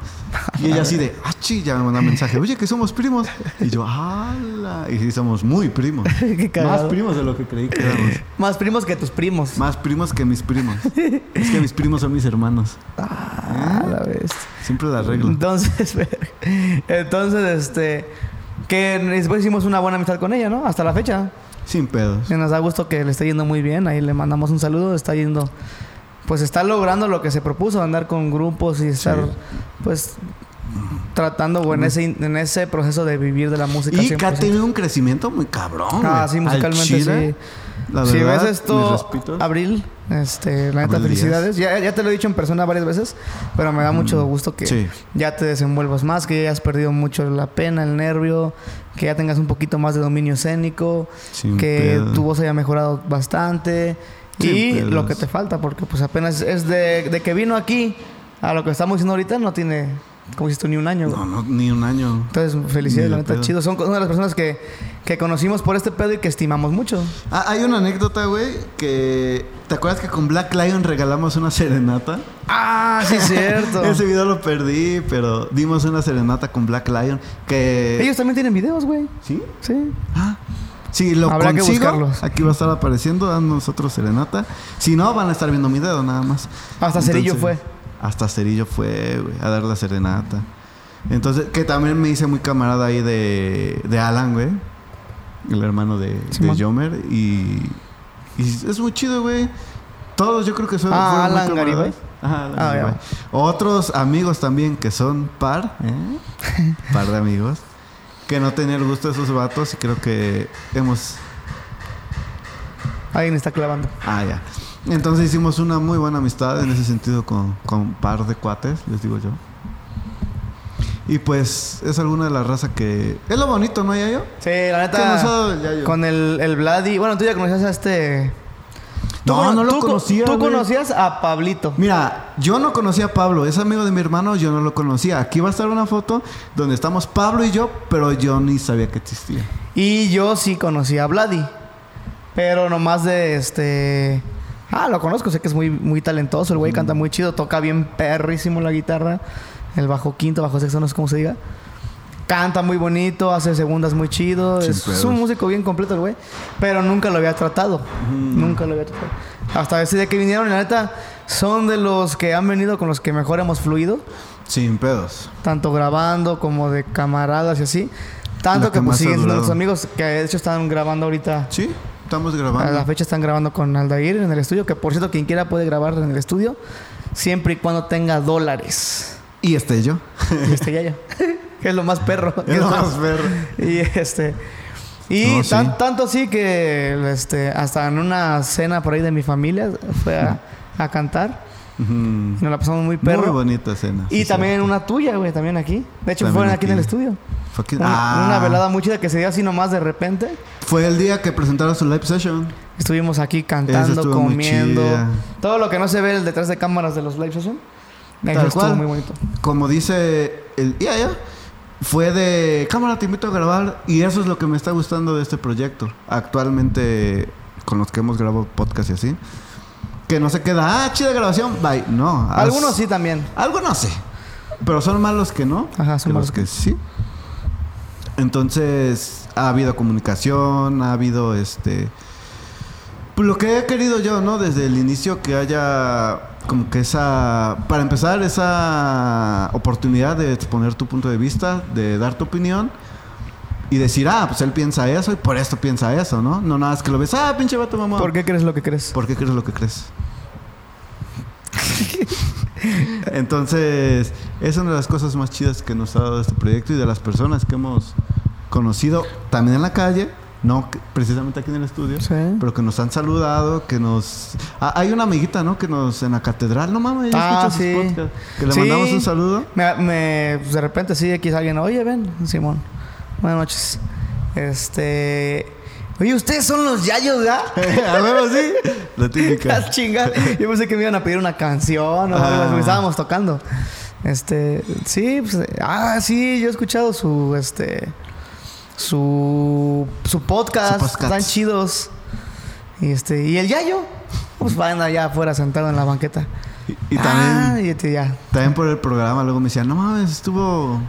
Y ella así de, ah, chi, ya me mandó un mensaje, oye, que somos primos. Y yo, ¡hala! Y sí, somos muy primos. Qué. Más primos de lo que creí que éramos. Más primos que tus primos. Más primos que mis primos. Es que mis primos son mis hermanos. Ah, la vez. Siempre la regla. Entonces, entonces, este, que después hicimos una buena amistad con ella, ¿no? Hasta la fecha. Sin pedos. Y nos da gusto que le esté yendo muy bien. Ahí le mandamos un saludo. Está yendo, pues está logrando lo que se propuso, andar con grupos y estar, Sí. pues, tratando o en ese, en ese proceso de vivir de la música. Y que ha 100%. tenido un crecimiento muy cabrón. Ah, sí, Al musicalmente chile, sí. La si verdad, ves mis esto. Abril, este, la neta, felicidades. Ya, ya te lo he dicho en persona varias veces, pero me da mucho gusto que Sí. ya te desenvuelvas más, que ya hayas perdido mucho la pena, el nervio, que ya tengas un poquito más de dominio escénico, Sin que pedo. tu voz haya mejorado bastante Sin y pedos. lo que te falta, porque pues apenas es de, de que vino aquí a lo que estamos diciendo ahorita, no tiene, como dices tú, ni un año. No, no, ni un año. Entonces, felicidades, la neta, chido. Son una de las personas que, que conocimos por este pedo y que estimamos mucho. Ah, hay una anécdota, güey, que... ¿Te acuerdas que con Black Lion regalamos una serenata? Ah, sí, cierto. Ese video lo perdí, pero dimos una serenata con Black Lion que... Ellos también tienen videos, güey. ¿Sí? Sí. Ah. Si lo Habrá que consigo, buscarlos. aquí va a estar apareciendo, dando nosotros serenata. Si no, van a estar viendo mi dedo nada más. Hasta Cerillo fue. Hasta Cerillo fue, güey, a dar la serenata. Entonces, que también me hice muy camarada ahí de, de Alan, güey. El hermano de, de Jomer. Y, y es muy chido, güey. Todos yo creo que son Ah, Alan. Garibay. Ajá, Alan Ah. Otros amigos también que son par, ¿eh? par de amigos. Que no tenían el gusto de esos vatos y creo que hemos Alguien está clavando. Ah, ya. Entonces hicimos una muy buena amistad en ese sentido con, con un par de cuates, les digo yo. Y pues es alguna de las razas que... Es lo bonito, ¿no, Yayo? Sí, la ¿Qué nos ha neta. Yayo? Con el, el Vladi. Bueno, tú ya conocías a este. No, cono- no lo tú co- conocía, Tú güey. conocías a Pablito. Mira, yo no conocía a Pablo, es amigo de mi hermano, yo no lo conocía. Aquí va a estar una foto donde estamos Pablo y yo, pero yo ni sabía que existía. Y yo sí conocí a Vladi. Pero nomás de este. Ah, lo conozco, sé que es muy, muy talentoso. El güey canta muy chido, toca bien perrísimo la guitarra. El bajo quinto, bajo sexto, no sé cómo se diga. Canta muy bonito, hace segundas muy chido. Es, un músico bien completo el güey. Pero nunca lo había tratado. Nunca lo había tratado. Hasta ese día que vinieron, la neta, son de los que han venido con los que mejor hemos fluido. Sin pedos. Tanto grabando como de camaradas y así. Tanto La que, pues siguen siendo nuestros amigos que de hecho están grabando ahorita. Sí, estamos A la grabando. fecha están grabando con Aldair en el estudio. Que por cierto, quien quiera puede grabar en el estudio. Siempre y cuando tenga dólares. Y este yo. Y este ya yo. que es lo más perro. Es lo más perro. Y este. Y No, sí. tan- tanto así que este, hasta en una cena por ahí de mi familia fue a, a cantar. Ujú. Nos la pasamos muy perro. Muy bonita cena. y sí, también cierto. una tuya, güey, también aquí. De hecho, fueron aquí en el aquí. estudio. Fue, aquí- Una, Ah, una velada muy chida que se dio así nomás de repente. fue el día que presentaron su live session. Estuvimos aquí cantando, comiendo. Todo lo que no se ve detrás de cámaras de los live session. Tal estuvo cual. muy bonito. Como dice el ya ya fue de cámara te invito a grabar y eso es lo que me está gustando de este proyecto actualmente con los que hemos grabado podcast y así que no se queda ah chida grabación bye no haz- Algunos sí también. algunos sí pero son más los que no Ajá, son que más los que sí entonces ha habido comunicación ha habido este pues lo que he querido yo, ¿no? Desde el inicio que haya como que esa, para empezar, esa oportunidad de exponer tu punto de vista, de dar tu opinión y decir, ah, pues él piensa eso y por esto piensa eso, ¿no? No nada más que lo ves, ah, pinche vato mamá. ¿Por qué crees lo que crees? ¿Por qué crees lo que crees? Entonces, es una de las cosas más chidas que nos ha dado este proyecto y de las personas que hemos conocido también en la calle, no precisamente aquí en el estudio, Sí. pero que nos han saludado, que nos... Ah, hay una amiguita, ¿no? Que nos en la catedral, no mames, Ah, sí. que le Sí. mandamos un saludo. Me, me- pues de repente sí, aquí alguien, oye, ven, Simón. Buenas noches. Este. Oye, ustedes son los yayos, ¿verdad? A huevo, sí. La típica. Las chingas. Yo pensé que me iban a pedir una canción o algo Ah. porque estábamos tocando. Este, sí, pues, ah, sí, yo he escuchado su, este, su, su podcast, Su podcast. están chidos. Y este, y el yayo, pues van allá afuera sentado en la banqueta. Y, y también... Ah, y este, ya. También por el programa, luego me decían, no mames, estuvo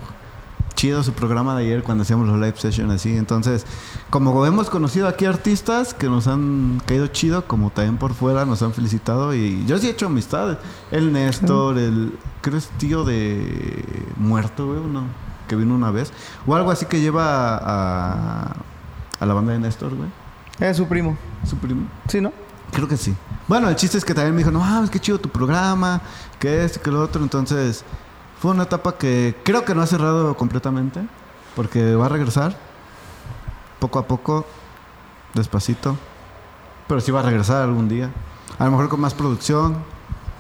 chido su programa de ayer cuando hacíamos los live sessions así. Entonces, como hemos conocido aquí artistas que nos han caído chido, como también por fuera nos han felicitado y yo sí he hecho amistades. El Néstor, el creo es tío de muerto, güey, uno que vino una vez. O algo así que lleva a, a la banda de Néstor, güey. Es su primo. Su primo. Sí, ¿no? Creo que sí. Bueno, el chiste es que también me dijo, no mames, qué chido tu programa, que esto, que lo otro. Entonces, fue una etapa que creo que no ha cerrado completamente, porque va a regresar poco a poco, despacito. Pero sí va a regresar algún día. A lo mejor con más producción,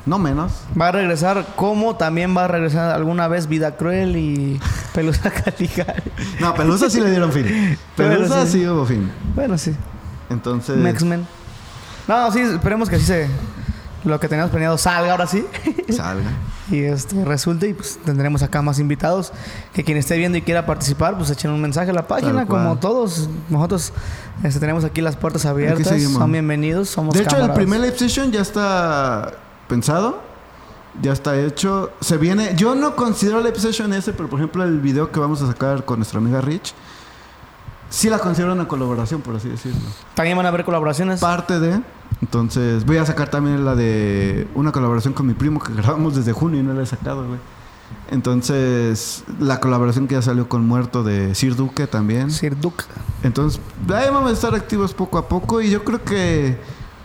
no menos. Va a regresar como también va a regresar alguna vez Vida Cruel y Pelusa Caligari. No, Pelusa sí le dieron fin. Pelusa sí. sí hubo fin. Bueno, sí. Entonces, X-Men. No, sí, esperemos que así se... Lo que teníamos planeado salga ahora sí. salga. Y este resulte y pues tendremos acá más invitados. Que quien esté viendo y quiera participar, pues echen un mensaje a la página. Como todos, nosotros este, tenemos aquí las puertas abiertas. Son bienvenidos, somos De hecho, el camaradas. primer live session ya está pensado. Ya está hecho. Se viene. Yo no considero live session ese, pero por ejemplo, el video que vamos a sacar con nuestra amiga Rich. Sí la considero una colaboración, por así decirlo. También van a haber colaboraciones. Parte de. Entonces, voy a sacar también la de una colaboración con mi primo que grabamos desde junio y no la he sacado, güey. Entonces, la colaboración que ya salió con Muerto de Sir Duque también. Sir Duke. Entonces, ahí vamos a estar activos poco a poco y yo creo que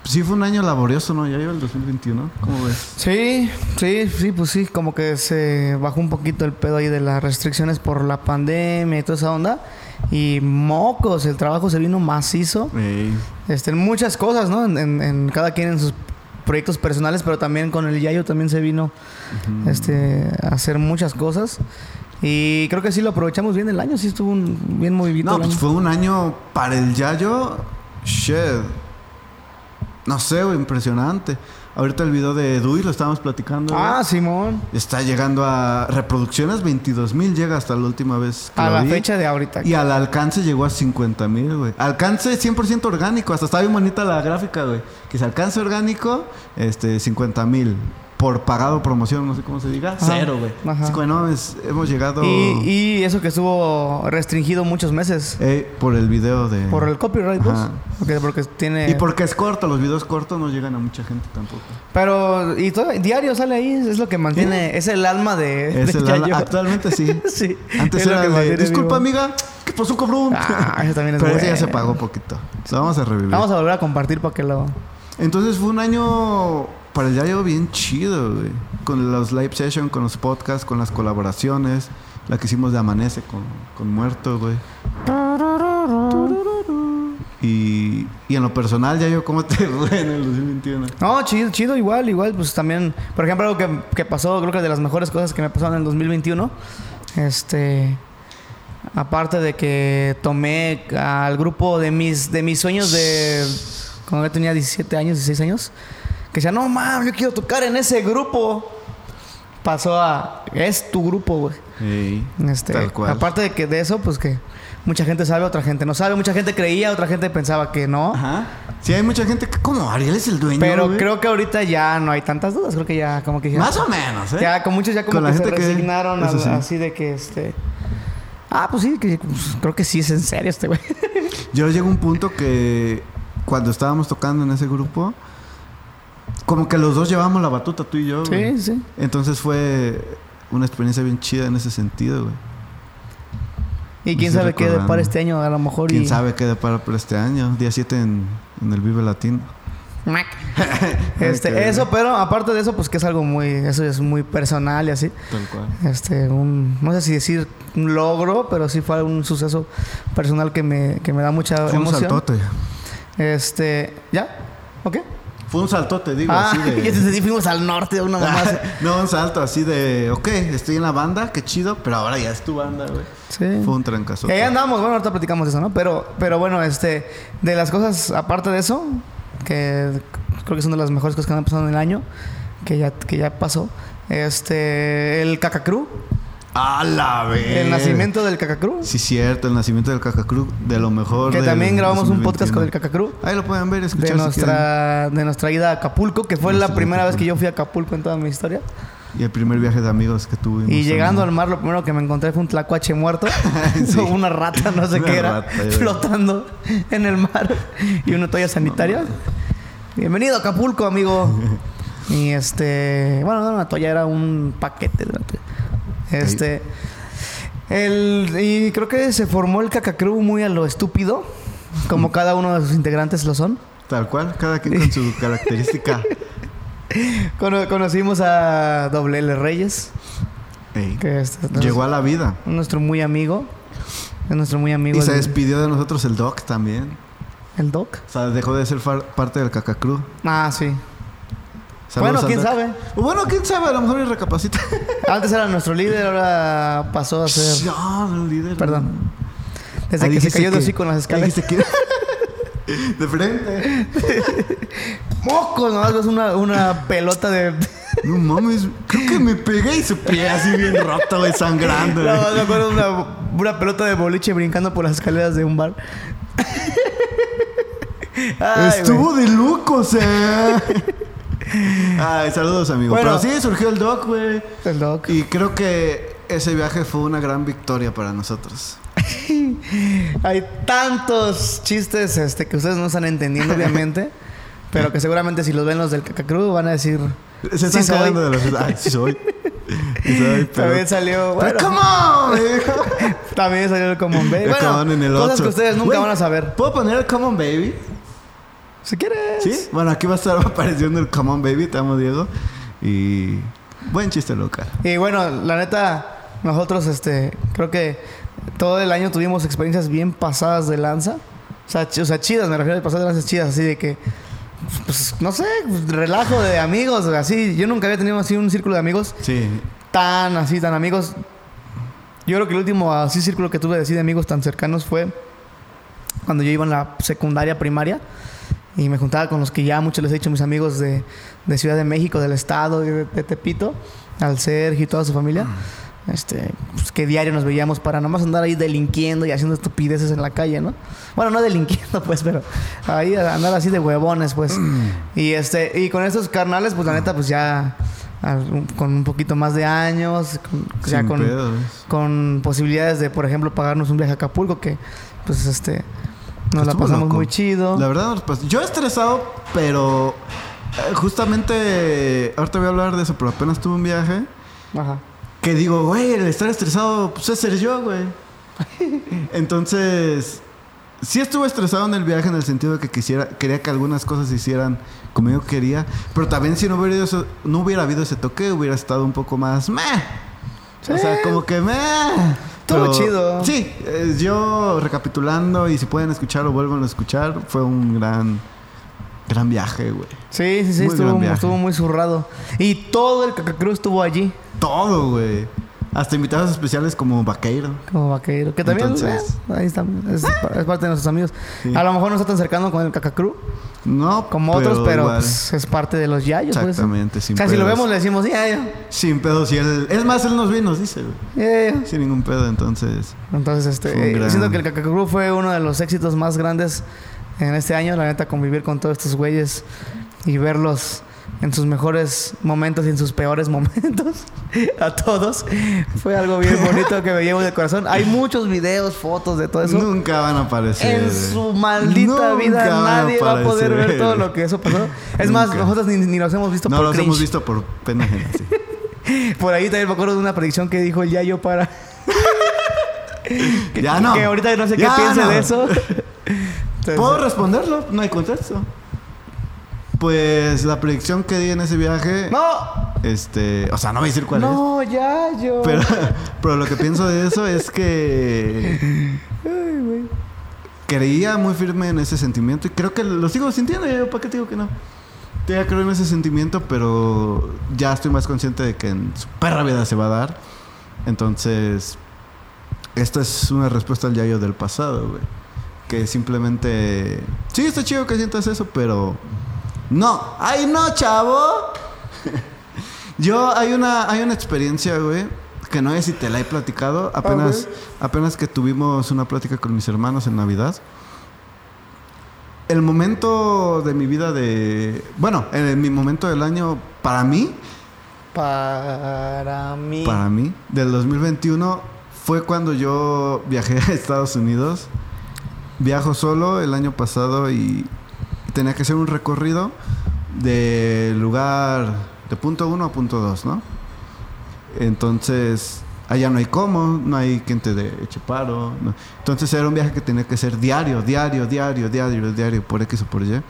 sí fue un año laborioso, ¿no? Ya lleva el 2021, ¿cómo ves? Sí, sí, sí, pues sí, como que se bajó un poquito el pedo ahí de las restricciones por la pandemia y toda esa onda. Y mocos, el trabajo se vino macizo. Ey, Este, en muchas cosas, ¿no? En, en- en cada quien en sus proyectos personales, pero también con el Yayo también se vino este, a hacer muchas cosas. Y creo que sí lo aprovechamos bien el año, sí estuvo un- bien movidito No, pues año. fue un año para el Yayo, shit. no sé, impresionante. Ahorita el video de Dewey lo estábamos platicando. güey. Ah, Simón. Está llegando a reproducciones 22 mil, llega hasta la última vez. que A lo la vi. fecha de ahorita. Y al alcance llegó a 50 mil, güey. Alcance 100% orgánico. Hasta está bien bonita la gráfica, güey. Que se alcance orgánico, este, 50 mil. Por pagado promoción, no sé cómo se diga. Cero, güey. Ajá. Es que, no, es- hemos llegado Y, y eso que estuvo restringido muchos meses. eh, por el video de... Por el copyright, pues. Porque, porque tiene... Y porque es corto, los videos cortos no llegan a mucha gente tampoco. Pero, y todo, diario sale ahí, es lo que mantiene, es el alma de, Es de el- Yayo. actualmente sí. sí. Antes es lo era que de, disculpa vivo". amiga, ¿qué pasó cabrón? Ah, ese también es Pero ese ya bueno. se pagó poquito. Lo vamos a revivir. Vamos a volver a compartir para que lo... Entonces fue un año para el Yayo bien chido, güey. Con los live sessions, con los podcasts, con las colaboraciones. La que hicimos de Amanece con, con Muerto, güey. Y, y en lo personal, Yayo, ¿cómo te fue en el 2021? No, chido, chido, igual, igual. Pues también, por ejemplo, algo que, que pasó, creo que de las mejores cosas que me pasaron en el 2021. Este. Aparte de que tomé al grupo de mis, de mis sueños de. Cuando yo tenía 17 años, 16 años. Que decía, no mames, yo quiero tocar en ese grupo. Pasó a. Es tu grupo, güey. Ey, Este, tal cual. Aparte de que de eso, pues que mucha gente sabe, otra gente no sabe. Mucha gente creía, otra gente pensaba que no. Ajá. Sí, hay mucha gente que, como Ariel es el dueño. Pero güey? creo que ahorita ya no hay tantas dudas. Creo que ya como que Más o menos, ¿eh? Ya con muchos ya como Con la que se gente que- resignaron a- eso sí. así de que este. Ah, pues sí, que, pues, creo que sí es en serio este güey. Yo llego a un punto que cuando estábamos tocando en ese grupo, como que los dos llevábamos la batuta, tú y yo. güey. sí, sí. Entonces fue una experiencia bien chida en ese sentido, güey. Y quién sabe qué depara este año, a lo mejor. Quién y... sabe qué depara por este año, día 7 en, en el Vive Latino. Este, eso, pero aparte de eso, pues que es algo muy. Eso es muy personal y así. Tal cual. Este, un. No sé si decir un logro, pero sí fue un suceso personal que me, que me da mucha Fue un emoción. saltote. Este. ¿Ya? ¿Ok? Fue un saltote, digo, Ah, así de... y entonces fuimos al norte de una mamá. no, un salto así de, ok, estoy en la banda, qué chido, pero ahora ya es tu banda, güey. Sí. Fue un trancazo. Y ahí andamos, bueno, ahorita platicamos de eso, ¿no? Pero, pero bueno, este, de las cosas, aparte de eso, que creo que son de las mejores cosas que han pasado en el año, que ya, que ya pasó, este, el Cacacru, ¡A la vez! el nacimiento del Cacacru, Sí, cierto, el nacimiento del Cacacru, de lo mejor. que del también grabamos un podcast 2021. con el Cacacru. Ahí lo pueden ver, escuchar De si nuestra, de nuestra ida a Acapulco, que fue Nuestra la primera vez que yo fui a Acapulco en toda mi historia. Y el primer viaje de amigos que tuvimos. Y llegando al mar, lo primero que me encontré fue un tlacuache muerto. Sí. una rata, no sé Una qué era. rata, flotando en el mar. Y una toalla sanitaria. Bienvenido a Acapulco, amigo. y este... Bueno, no era una toalla, era un paquete. de la toalla. Este... El, y creo que se formó el Cacacru muy a lo estúpido. Como cada uno de sus integrantes lo son. Tal cual, cada quien con su característica. Cono- conocimos a Doble L Reyes. Ey, Que es Llegó a la vida. nuestro muy amigo. Es nuestro muy amigo. Y se despidió de nosotros el Doc también. ¿El Doc? O sea, dejó de ser parte del Cacacru. Ah, sí. Saludos Bueno, quién sabe. O Bueno, quién sabe, a lo mejor y recapacita. Antes era nuestro líder, ahora pasó a ser. No, líder. Perdón. Desde que se cayó de hocico en las dijiste que- De frente. ¡Mocos! Nomás ves una, una pelota de. No mames, creo que me pegué y su pie así bien roto, güey, sangrando. güey. No, me acuerdo una, una pelota de boliche brincando por las escaleras de un bar. Ay, Estuvo de locos, eh. Ay, saludos, amigo. Bueno. Pero sí, surgió el Doc, güey. El Doc. Y creo que ese viaje fue una gran victoria para nosotros. Hay tantos chistes este, que ustedes no están entendiendo, obviamente. pero que seguramente si los ven los del Cacacru van a decir. Se están "Sí soy". cagando de risa. Ay, sí soy. Sí soy, pero... También salió. Bueno, come on, hijo. también salió el Common Baby. Bueno, en el cosas ocho. que ustedes nunca Güey, van a saber. ¿Puedo poner el Common Baby? Si quieres. ¿Sí? Bueno, aquí va a estar apareciendo el Common Baby, te amo, Diego. Y... Buen chiste local. Y bueno, la neta, nosotros, este, creo que todo el año tuvimos experiencias bien pasadas de lanza. O sea, ch- o sea chidas, me refiero a pasadas de lanza chidas, así de que, pues, no sé, relajo de amigos, así. Yo nunca había tenido así un círculo de amigos Sí. tan así, tan amigos. Yo creo que el último así círculo que tuve así de amigos tan cercanos fue cuando yo iba en la secundaria primaria. Y me juntaba con los que ya muchos les he dicho, mis amigos de, de Ciudad de México, del Estado de, de Tepito, al Sergio y toda su familia. Este, pues, que diario nos veíamos para nomás andar ahí delinquiendo y haciendo estupideces en la calle, ¿no? Bueno, no delinquiendo, pues, pero ahí andar así de huevones, pues. y este, y con estos carnales, pues la neta, pues ya con un poquito más de años, con, ya con, con posibilidades de, por ejemplo, pagarnos un viaje a Acapulco, que pues este nos la pasamos loco. muy chido. La verdad, pasó- yo estresado, pero eh, justamente ahorita voy a hablar de eso, pero apenas tuve un viaje Ajá. que digo, güey, el estar estresado, pues es ser yo, güey. Entonces, sí estuve estresado en el viaje en el sentido de que quisiera, quería que algunas cosas se hicieran como yo quería, pero también si no hubiera, eso- no hubiera habido ese toque, hubiera estado un poco más meh. O sea, como que meh. Estuvo chido. Sí, eh, yo recapitulando y si pueden escuchar o vuelvan a escuchar, fue un gran, gran viaje, güey. Sí, sí, sí, Muy estuvo, muy zurrado. Y todo el Cacacruz estuvo allí, Todo, güey. Hasta invitados especiales como Vaqueiro. como vaquero. Que también, Entonces- eh, ahí está, es, pa- es parte de nuestros amigos. Sí. A lo mejor no está tan cercano con el Cacacruz No, como otros, pero pues, es parte de los yayos. pues. Exactamente, O sin sea, si lo vemos, le decimos, yayo, Sin pedos. Y él, es más, él nos y nos dice, yayo. Sin ningún pedo, entonces. Entonces, este, eh, gran- siento que el Cacacruz fue uno de los éxitos más grandes en este año. La neta, convivir con todos estos güeyes y verlos en sus mejores momentos y en sus peores momentos a todos fue algo bien bonito que me llevo de corazón. Hay muchos videos, fotos de todo eso. Nunca van a aparecer. En su maldita Nunca vida nadie va a poder ver todo lo que eso pasó. Es más, Nunca. nosotros ni, ni los hemos visto No por los cringe. hemos visto por pena ajena, sí. Por ahí también me acuerdo de una predicción que dijo el Yayo para... que, Ya no. Que ahorita no sé Ya qué piense no. de eso. Entonces, ¿Puedo responderlo? No hay contexto. Pues la predicción que di en ese viaje. No, Este. O sea, no voy a decir cuál es. no, Yayo. Pero, pero lo que pienso de eso es que. Creía muy firme en ese sentimiento y creo que lo sigo sintiendo. Yo, ¿Para qué te digo que no? Todavía creo en ese sentimiento, pero ya estoy más consciente de que en su perra vida se va a dar. Entonces, esta es una respuesta al yayo del pasado, güey. Que simplemente. Sí, está chido que sientas eso, pero. No. ¡Ay, no, chavo! Yo hay una, hay una experiencia, güey, que no sé si te la he platicado. Apenas, apenas que tuvimos una plática con mis hermanos en Navidad. El momento de mi vida de... Bueno, en mi momento del año, para mí, Para mí. para mí, del 2021, fue cuando yo viajé a Estados Unidos. Viajo solo el año pasado y tenía que hacer un recorrido de lugar de punto 1 a punto 2, ¿no? Entonces, allá no hay cómo, no hay quien te dé eche paro. Entonces era un viaje que tenía que ser diario, diario, diario, diario, diario, por X o por Y.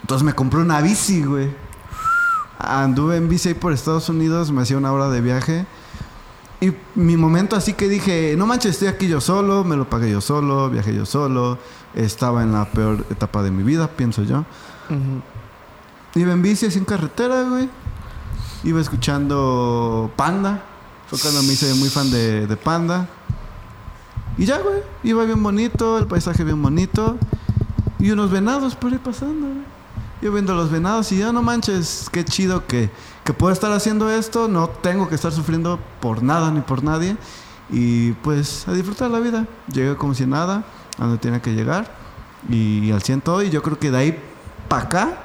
Entonces me compré una bici, güey. Anduve en bici ahí por Estados Unidos, me hacía una hora de viaje. Y mi momento así que dije, no manches, estoy aquí yo solo, me lo pagué yo solo, viajé yo solo, estaba en la peor etapa de mi vida, pienso yo. Ujú. Iba en bici así en carretera, güey. Iba escuchando Panda. Fue cuando me hice muy fan de, de Panda. Y ya, güey. Iba bien bonito, el paisaje bien bonito. Y unos venados por ahí pasando, güey. Yo viendo los venados y ya no manches, qué chido que, que puedo estar haciendo esto. No tengo que estar sufriendo por nada ni por nadie. Y pues a disfrutar la vida. Llegué como si nada, a donde tenía que llegar. Y al 100 todo. Y yo creo que de ahí para acá,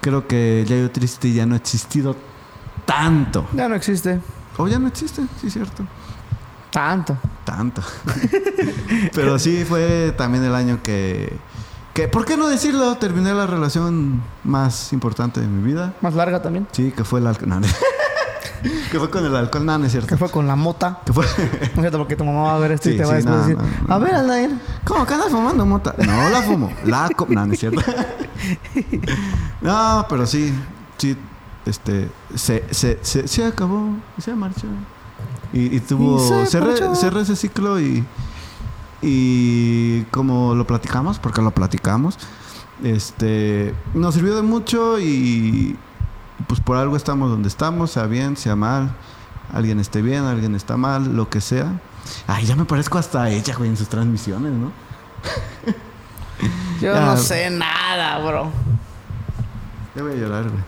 creo que ya yo triste ya no ha existido tanto. Ya no existe. O ya no existe, sí es cierto. Tanto. Tanto. Pero sí fue también el año que, que, ¿por qué no decirlo? Terminé la relación más importante de mi vida. Más larga también. Sí, que fue el alcohol. No, no. que fue con el alcohol, no, no es cierto. Que fue con la mota. Que fue... No es cierto, porque tu mamá va a ver esto y Sí, te va a no, decir: no. A ver, Aldair. ¿Cómo que andas fumando mota? No la fumo, la co- No, no es cierto. no, pero sí, sí, este, se, se, se, se acabó, se marchó. Y, y tuvo, Y se cerré, marchó. cerré ese ciclo y, y como lo platicamos, porque lo platicamos, este, nos sirvió de mucho y pues por algo estamos donde estamos, sea bien, sea mal, alguien esté bien, alguien está mal, lo que sea. Ay, ya me parezco hasta ella, güey, en sus transmisiones, ¿no? Yo Ya. no sé nada, bro. Ya voy a llorar, güey.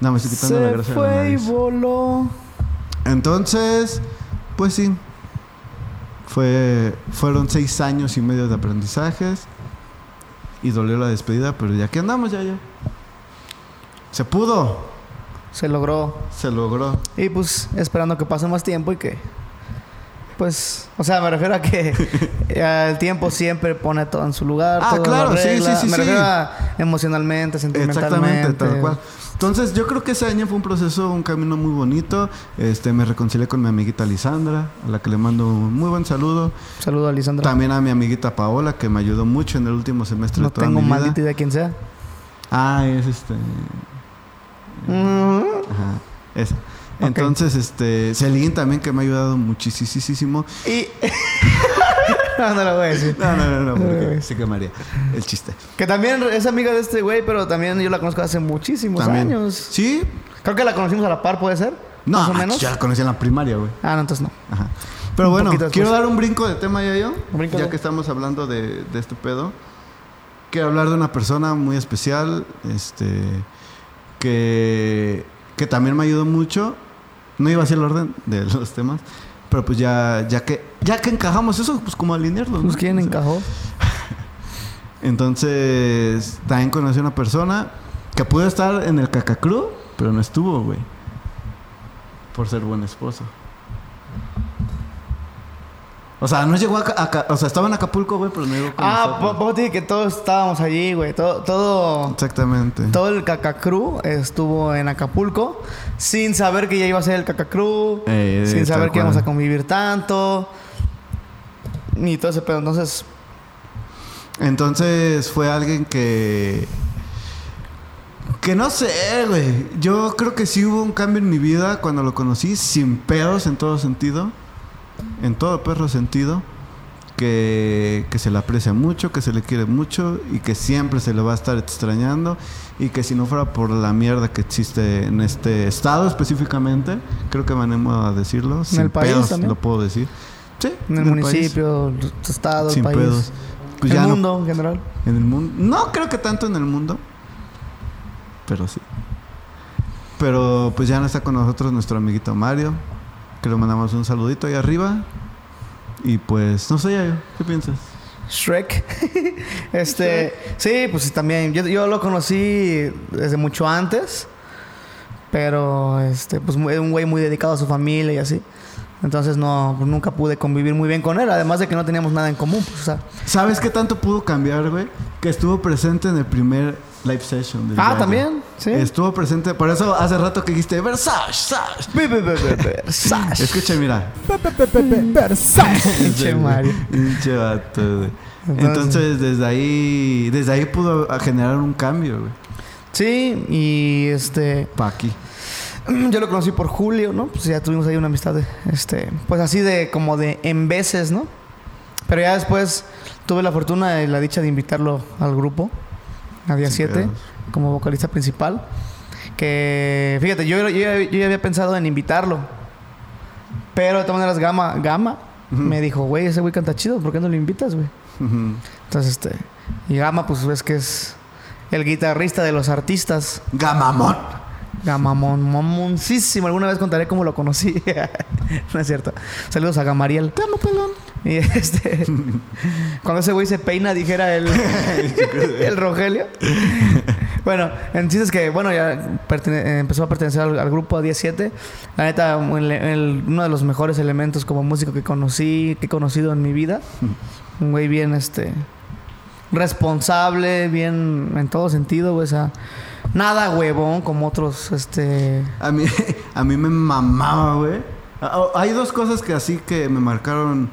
No, me estoy quitando la Se grasa de la fue y nariz. voló. Entonces, pues sí. Fue, fueron seis años y medio de aprendizajes. Y dolió la despedida, pero ya que andamos, ya, ya. Se pudo. Se logró. Se logró. Y pues esperando que pase más tiempo y que. Pues, o sea, me refiero a que el tiempo siempre pone todo en su lugar. Ah, todo claro, sí, sí, sí, Me sí. refiero a emocionalmente, sentimentalmente. Exactamente, tal cual. Entonces, yo creo que ese año fue un proceso, un camino muy bonito. Este, me reconcilié con mi amiguita Lisandra, a la que le mando un muy buen saludo. Saludo a Lisandra. También a mi amiguita Paola, que me ayudó mucho en el último semestre no de toda tengo mi vida. maldita idea quién sea. Ah, es este. Mm. Ajá, esa. Entonces, este, Celine también que me ha ayudado muchísimo. Y. no, no lo voy a decir. No, no, no, no, porque se quemaría el chiste. Que también es amiga de este güey, pero también yo la conozco hace muchísimos También. años. ¿Sí? Creo que la conocimos a la par, ¿puede ser? No, Más o menos. ya la conocí en la primaria, güey. Ah, no, entonces no. Ajá. Pero Un bueno, quiero dar un brinco de tema ya yo. Ya de- que estamos hablando de, de este pedo. Quiero hablar de una persona muy especial. Este. Que. Que también me ayudó mucho. No iba a ser el orden de los temas. Pero pues ya, ya que. Ya que encajamos eso, pues como alinearlo. ¿no? Pues quién encajó. Entonces, también conocí a una persona que pudo estar en el Cacacru, pero no estuvo, güey. Por ser buen esposo. O sea, no llegó a, a O sea, estaba en Acapulco, güey, pero no llegó con Ah, dije que todos estábamos allí, güey. Todo, todo, Exactamente. todo el cacacru estuvo en Acapulco sin saber que ya iba a ser el cacacru, Eh, sin saber que íbamos a convivir tanto. Ni todo ese pedo. Entonces, Entonces fue alguien que. Que no sé, güey. Yo creo que sí hubo un cambio en mi vida cuando lo conocí, sin pedos en todo sentido. En todo perro sentido. Que, que se le aprecia mucho, que se le quiere mucho y que siempre se le va a estar extrañando. Y que si no fuera por la mierda que existe en este estado específicamente, creo que me animo a decirlo. sin el país pedos también? lo puedo decir. Sí, en el país. municipio, el estado, el Sin país. pedos. Pues el ya no mundo en general. en el mundo. No creo que tanto en el mundo. Pero sí. Pero pues ya no está con nosotros nuestro amiguito Mario. Que le mandamos un saludito ahí arriba. Y pues, no sé, Yayo, ¿qué piensas? Shrek. este, sí, pues también. Yo, yo lo conocí desde mucho antes. Pero, este, pues mu- un güey muy dedicado a su familia y así. Entonces no, pues, nunca pude convivir muy bien con él. Además de que no teníamos nada en común. Pues, o sea. ¿Sabes qué tanto pudo cambiar, güey? Que estuvo presente en el primer live session del Ah, también. Sí. Estuvo presente, por eso hace rato que dijiste Versace, Versace. Escucha, mira. Versace. Pinche Mario. Pinche vato, güey. Entonces- Entonces, desde ahí, desde ahí pudo generar un cambio, güey. Sí, y este. Pa' aquí. Yo lo conocí por Julio, ¿no? Pues ya tuvimos ahí una amistad, de, este, pues así de como de en veces, ¿no? Pero ya después tuve la fortuna y la dicha de invitarlo al grupo, a día Sin 7, pedos. como vocalista principal. Que, fíjate, yo, yo, ya- yo ya había pensado en invitarlo. Pero de todas maneras, Gama, Gama me dijo, güey, ese güey canta chido, ¿por qué no lo invitas, güey? Entonces, este, y Gama, pues ves que es el guitarrista de los artistas. Gamamón. Gamamón, mamoncísimo. Alguna vez contaré cómo lo conocí. no es cierto. Saludos a Gamariel. Amo, pelón. Y este. cuando ese güey se peina, dijera el. el Rogelio. bueno, en es que, bueno, ya empezó a pertenecer al, al grupo a 17. La neta, el- el- uno de los mejores elementos como músico que conocí, que he conocido en mi vida. Un güey bien, este. Responsable, bien en todo sentido, güey. O sea, nada huevón como otros, este. A mí, a mí me mamaba, güey. Ah, Hay dos cosas que así que me marcaron.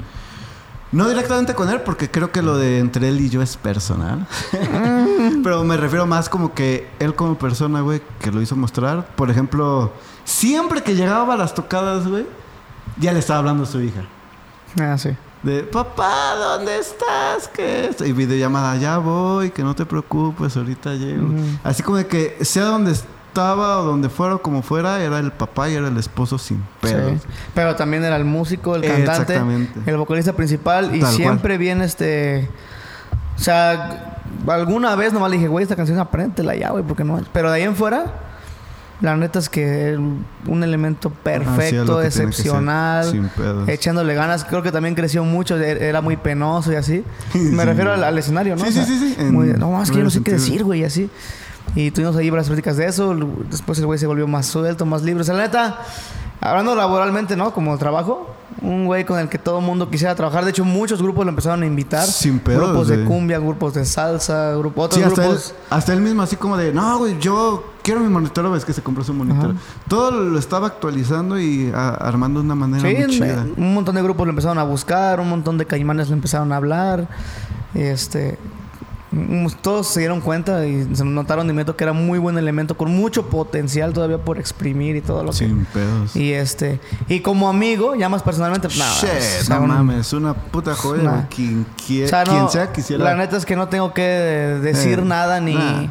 No directamente con él, porque creo que lo de entre él y yo es personal. Pero me refiero más como que él como persona, güey, que lo hizo mostrar. Por ejemplo, siempre que llegaba a las tocadas, güey, ya le estaba hablando a su hija. Ah, sí. De, papá, ¿dónde estás? ¿Qué es? Y videollamada, ya voy, que no te preocupes, ahorita llego. Así como de que sea donde estaba o donde fuera o como fuera, era el papá y era el esposo sin pedos. Sí. Pero también era el músico, el cantante, el vocalista principal y Tal siempre bien este O sea, alguna vez nomás le dije, güey, esta canción apréndetela ya, güey, porque no. Pero de ahí en fuera, la neta es que un elemento perfecto, que ser, excepcional. Echándole ganas, creo que también creció mucho, e- era muy penoso y así. Me Sí. refiero al, al escenario, ¿no? Sí, sí, sí, sí, muy- no, más que yo no sé qué decir, güey, y así. Y tuvimos ahí varias prácticas de eso. Después el güey se volvió más suelto, más libre. O sea, la neta, hablando laboralmente, ¿no? Como trabajo, un güey con el que todo el mundo quisiera trabajar. De hecho, muchos grupos lo empezaron a invitar. Sin pedos, Grupos de cumbia, grupos de salsa, grupos, otros Sí, hasta él, grupos. hasta él mismo así como de, no, güey, yo quiero mi monitor, ves que se compró su monitor. Ajá. Todo lo estaba actualizando y a- armando de una manera Sí, muy chida. un montón de grupos lo empezaron a buscar, un montón de caimanes lo empezaron a hablar. Este, mm, todos se dieron cuenta y se notaron de inmediato que era muy buen elemento con mucho potencial todavía por exprimir y todo lo que. Sin pedos. Y este, y como amigo, ya más personalmente, nada. Shit, o sea, no mames, una puta joya, Nah. Quien, quie- o sea, no, quien sea quisiera. La neta es que no tengo que decir Eh, nada ni, nah.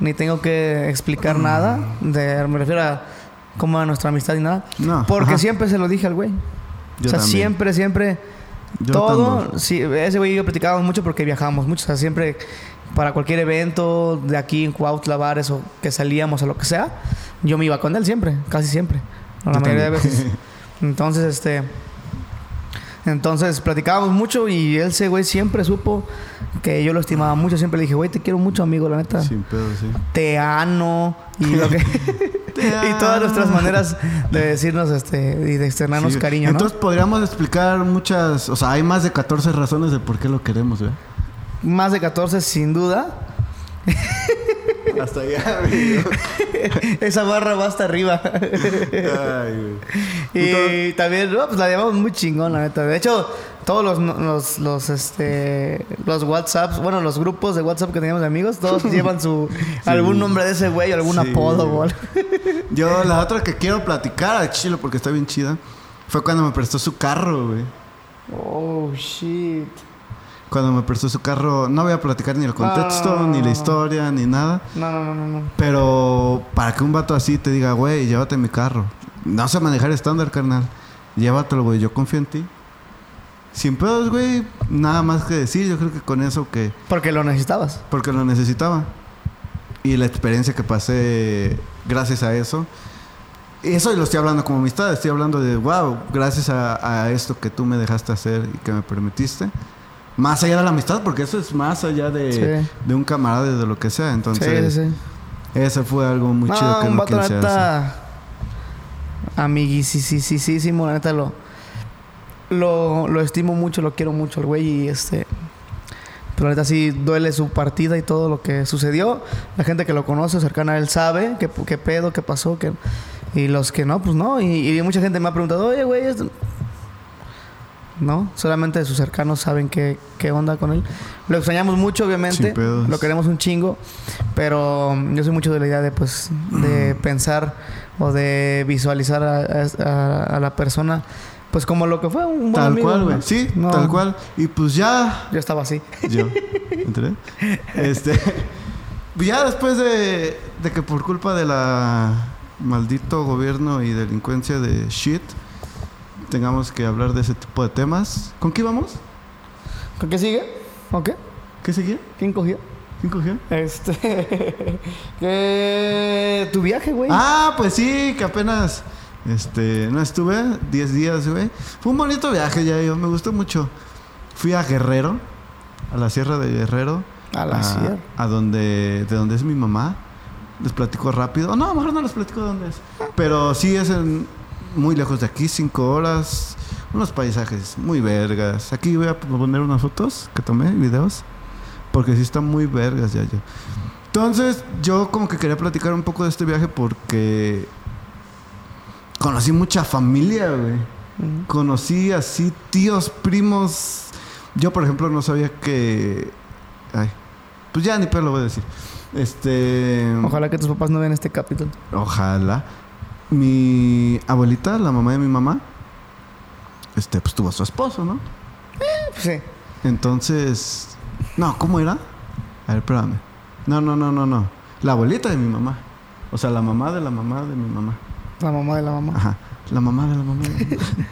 Ni tengo que explicar nada. De, me refiero a cómo era nuestra amistad y nada. No, Porque ajá. siempre se lo dije al güey. Yo o sea, también. siempre, siempre. Yo todo. también. Sí, ese güey y yo platicábamos mucho porque viajábamos mucho. O sea, siempre para cualquier evento de aquí en Cuautla, bares o que salíamos o lo que sea, yo me iba con él siempre, casi siempre. La Yo mayoría de veces. Entonces, este. Entonces platicábamos mucho y él, ese güey, siempre supo que yo lo estimaba mucho. Siempre le dije, güey, te quiero mucho, amigo, la neta. Sin pedos, sí. Te ano. Y, lo que y todas nuestras maneras de decirnos este y de externarnos Sí. cariño, ¿no? Entonces podríamos explicar muchas, o sea, hay más de 14 razones de por qué lo queremos, güey. Más de 14, sin duda. Hasta allá, güey. Esa barra va hasta arriba. Ay, güey. y también, no, pues la llevamos muy chingón, la neta. De hecho, todos los, los, los, este, los WhatsApps, bueno, los grupos de WhatsApp que teníamos de amigos, todos llevan su, algún nombre de ese güey, algún Sí. apodo o algo. Yo, la otra que quiero platicar al chilo porque está bien chida, fue cuando me prestó su carro, güey. Oh, shit. Cuando me prestó su carro, no voy a platicar ni el contexto, Ah. ni la historia, ni nada. No, no, no, no, no. Pero para que un vato así te diga, güey, llévate mi carro. No sé manejar estándar, carnal. Llévatelo, güey, yo confío en ti. Sin pedos, güey, nada más que decir. Yo creo que con eso que... Porque lo necesitabas. Porque lo necesitaba. Y la experiencia que pasé gracias a eso. Y eso lo estoy hablando como amistad. Estoy hablando de, wow, gracias a, a esto que tú me dejaste hacer y que me permitiste. Más allá de la amistad, porque eso es más allá de, Sí. de un camarada y de lo que sea. Entonces, sí, sí, fue algo muy chido que un no vato, neta. Amiguisísimo, la neta lo, lo. Lo estimo mucho, lo quiero mucho al güey y este. Pero neta sí duele su partida y todo lo que sucedió. La gente que lo conoce, cercana a él, sabe qué, qué pedo, qué pasó. Qué... Y los que no, pues no. Y, y mucha gente me ha preguntado, oye, güey. No, solamente sus cercanos saben qué, qué onda con él. Lo extrañamos mucho, obviamente. Lo queremos un chingo. Pero yo soy mucho de la idea de, pues, de pensar o de visualizar a, a- a la persona, pues, como lo que fue un buen Tal amigo, cual, ¿no? güey. Sí, No, tal cual. Y pues ya Yo estaba así. Yo. ¿Entré? Este. Ya después de, de que por culpa de la maldito gobierno y delincuencia de shit tengamos que hablar de ese tipo de temas. ¿Con qué íbamos? ¿Con qué sigue? ¿O qué? ¿Qué seguía? ¿Quién cogió? ¿Quién cogió? Este. ¿Tu viaje, güey? Ah, pues sí, que apenas este no estuve 10 días, güey. Fue un bonito viaje ya, yo me gustó mucho. Fui a Guerrero, a la sierra de Guerrero. A la sierra. A donde, de donde es mi mamá. Les platico rápido. No, a lo mejor no les platico de dónde es. Pero sí es en- muy lejos de aquí, cinco horas. Unos paisajes muy vergas. Aquí voy a poner unas fotos que tomé, videos. Porque sí están muy vergas ya yo. Entonces, yo como que quería platicar un poco de este viaje porque conocí mucha familia, güey. Conocí así tíos, primos. Yo, por ejemplo, no sabía que. Ay. Pues ya ni pedo lo voy a decir. Este. Ojalá que tus papás no vean este capítulo. Ojalá. Mi abuelita, la mamá de mi mamá, este, pues tuvo a su esposo, ¿no? Sí. Entonces. No, ¿cómo era? A ver, espérame. No, no, no, no, no. La abuelita de mi mamá. O sea, la mamá de la mamá de mi mamá. La mamá de la mamá. Ajá. La mamá de la mamá. de la mamá.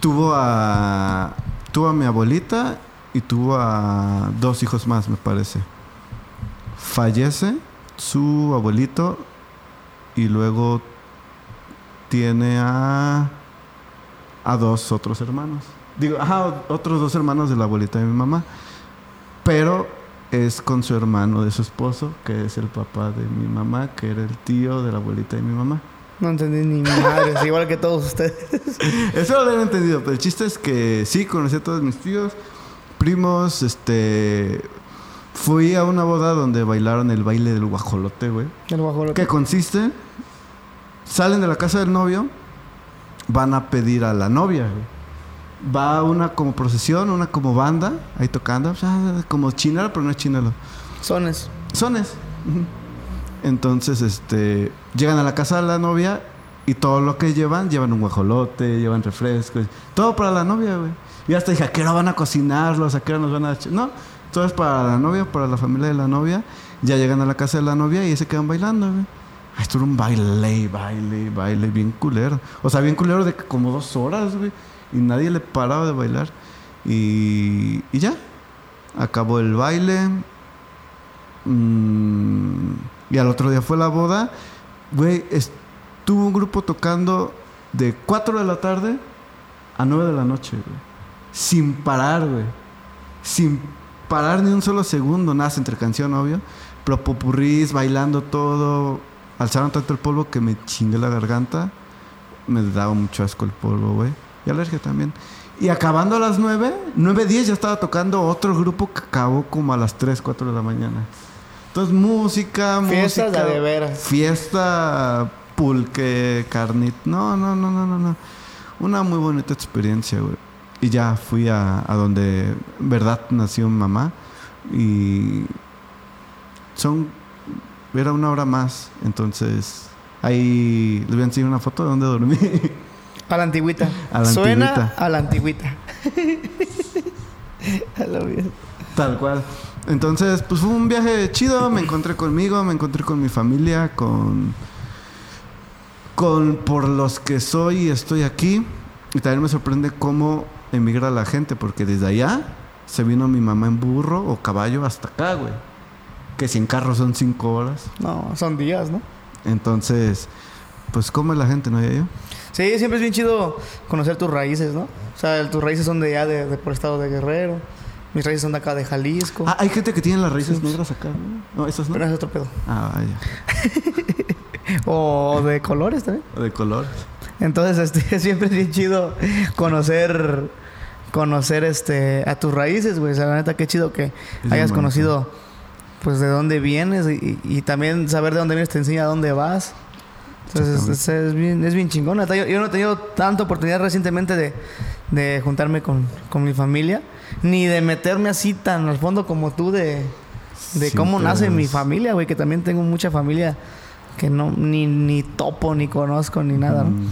tuvo a. Tuvo a mi abuelita y tuvo a dos hijos más, me parece. Fallece su abuelito y luego tiene a, a dos otros hermanos. Digo, ajá, otros dos hermanos de la abuelita de mi mamá. Pero es con su hermano de su esposo, que es el papá de mi mamá, que era el tío de la abuelita de mi mamá. No entendí ni madre, es igual que todos ustedes. Eso lo había entendido, pero el chiste es que sí, conocí a todos mis tíos, primos, este... Fui a una boda donde bailaron el baile del guajolote, güey. El guajolote. ¿Qué consiste? Salen de la casa del novio, van a pedir a la novia, güey. Va una como procesión, una como banda, ahí tocando, o sea, como chinelo, pero no es chinelo. Sones. Sones. Entonces, este, llegan a la casa de la novia y todo lo que llevan, llevan un guajolote, llevan refrescos, todo para la novia, güey. Y hasta dije, ¿a qué hora van a cocinarlos? ¿A qué hora nos van a...? ch-?" No, todo es para la novia, para la familia de la novia. Ya llegan a la casa de la novia y se quedan bailando, güey. Esto era un baile, baile, baile, bien culero. O sea, bien culero de como dos horas, güey. Y nadie le paraba de bailar. Y, y ya. Acabó el baile. Mm, y al otro día fue la boda. Güey, estuvo un grupo tocando de 4 de la tarde a 9 de la noche, güey. Sin parar, güey. Sin parar ni un solo segundo. Nada, entre canción, obvio. Pero popurrís, bailando todo. Alzaron tanto el polvo que me chingué la garganta. Me daba mucho asco el polvo, güey. Y alergia también. Y acabando a las 9, 9.10 ya estaba tocando otro grupo que acabó como a las 3, 4 de la mañana. Entonces, música, Fiestas música. de veras. Fiesta, pulque, carnit. No, no, no, no, no, no. Una muy bonita experiencia, güey. Y ya fui a, a donde, verdad, nació mi mamá. Y son. Era una hora más. Entonces, ahí les voy a enseñar una foto de donde dormí. A la antigüita. A la Suena antigüita. a la antigüita. a la vida. Tal cual. Entonces, pues fue un viaje chido. Me encontré conmigo, me encontré con mi familia, con. con por los que soy y estoy aquí. Y también me sorprende cómo emigra la gente, porque desde allá se vino mi mamá en burro o caballo hasta acá, güey. Que si en carro son cinco horas. No, son días, ¿no? Entonces, pues, ¿cómo es la gente, no yo? Sí, siempre es bien chido conocer tus raíces, ¿no? O sea, tus raíces son de allá, de, de por estado de Guerrero. Mis raíces son de acá, de Jalisco. Ah, hay gente que tiene las raíces negras acá, ¿no? No, esas no. Pero es otro pedo. Ah, vaya. O de colores también. O de color. Entonces, este, siempre es bien chido conocer, conocer este, a tus raíces, güey. O sea, la neta, qué chido que bien hayas conocido, pues, de dónde vienes y, y también saber de dónde vienes te enseña a dónde vas. Entonces, es, es bien, es bien chingón. Yo, yo no he tenido tanta oportunidad recientemente de, de juntarme con, con mi familia, ni de meterme así tan al fondo como tú de, de Sí, cómo nace mi es- familia, güey, que también tengo mucha familia que no ni, ni topo, ni conozco, ni nada, ¿no? Mm.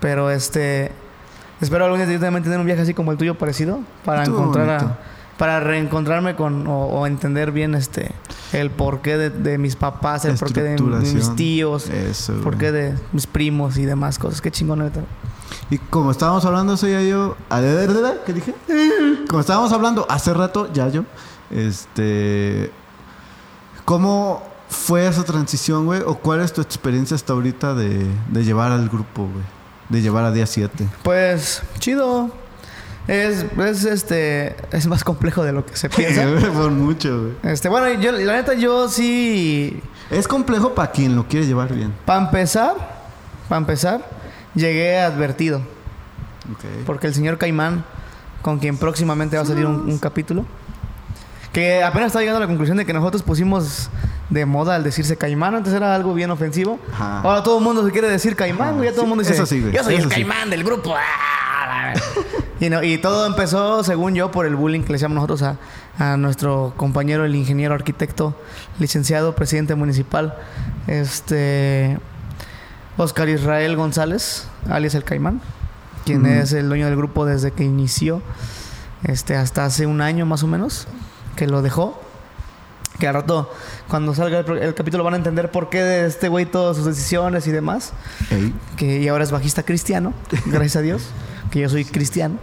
Pero este. Espero algún día yo también tener un viaje así como el tuyo parecido. Para Estuvo encontrar a-. Para reencontrarme con. O, o entender bien este. El porqué de, de mis papás, el porqué de, de mis tíos, Eso. el porqué de mis primos y demás cosas. Qué chingón, neta. Y como estábamos hablando, soy yo. ¿Qué dije? Como estábamos hablando hace rato, ya yo. Este. ¿Cómo fue esa transición, güey? ¿O cuál es tu experiencia hasta ahorita de, de llevar al grupo, güey? De llevar a día 7. Pues, chido. Es, es este. Es más complejo de lo que se piensa. Por mucho, güey. este, bueno, yo, la neta, yo sí. Es complejo para quien lo quiere llevar bien. Para empezar, para empezar, llegué advertido. Ok. Porque el señor Caimán, con quien próximamente va a salir un, un capítulo, que apenas está llegando a la conclusión de que nosotros pusimos de moda al decirse Caimán, antes era algo bien ofensivo. Ajá. Ahora todo el mundo se quiere decir Caimán, güey, ya todo el sí, mundo dice, eso sí, güey, yo soy eso el sí. Caimán del grupo. Ah, y, no- y todo empezó, según yo, por el bullying que le hacíamos nosotros a, a nuestro compañero, el ingeniero arquitecto, licenciado, presidente municipal, este Oscar Israel González, alias el Caimán, quien es el dueño del grupo desde que inició, este, hasta hace un año más o menos, que lo dejó. Que al rato, cuando salga el, capítulo, van a entender por qué de este güey todas sus decisiones y demás. Ey. Que y ahora es bajista cristiano, gracias a Dios, que yo soy cristiano.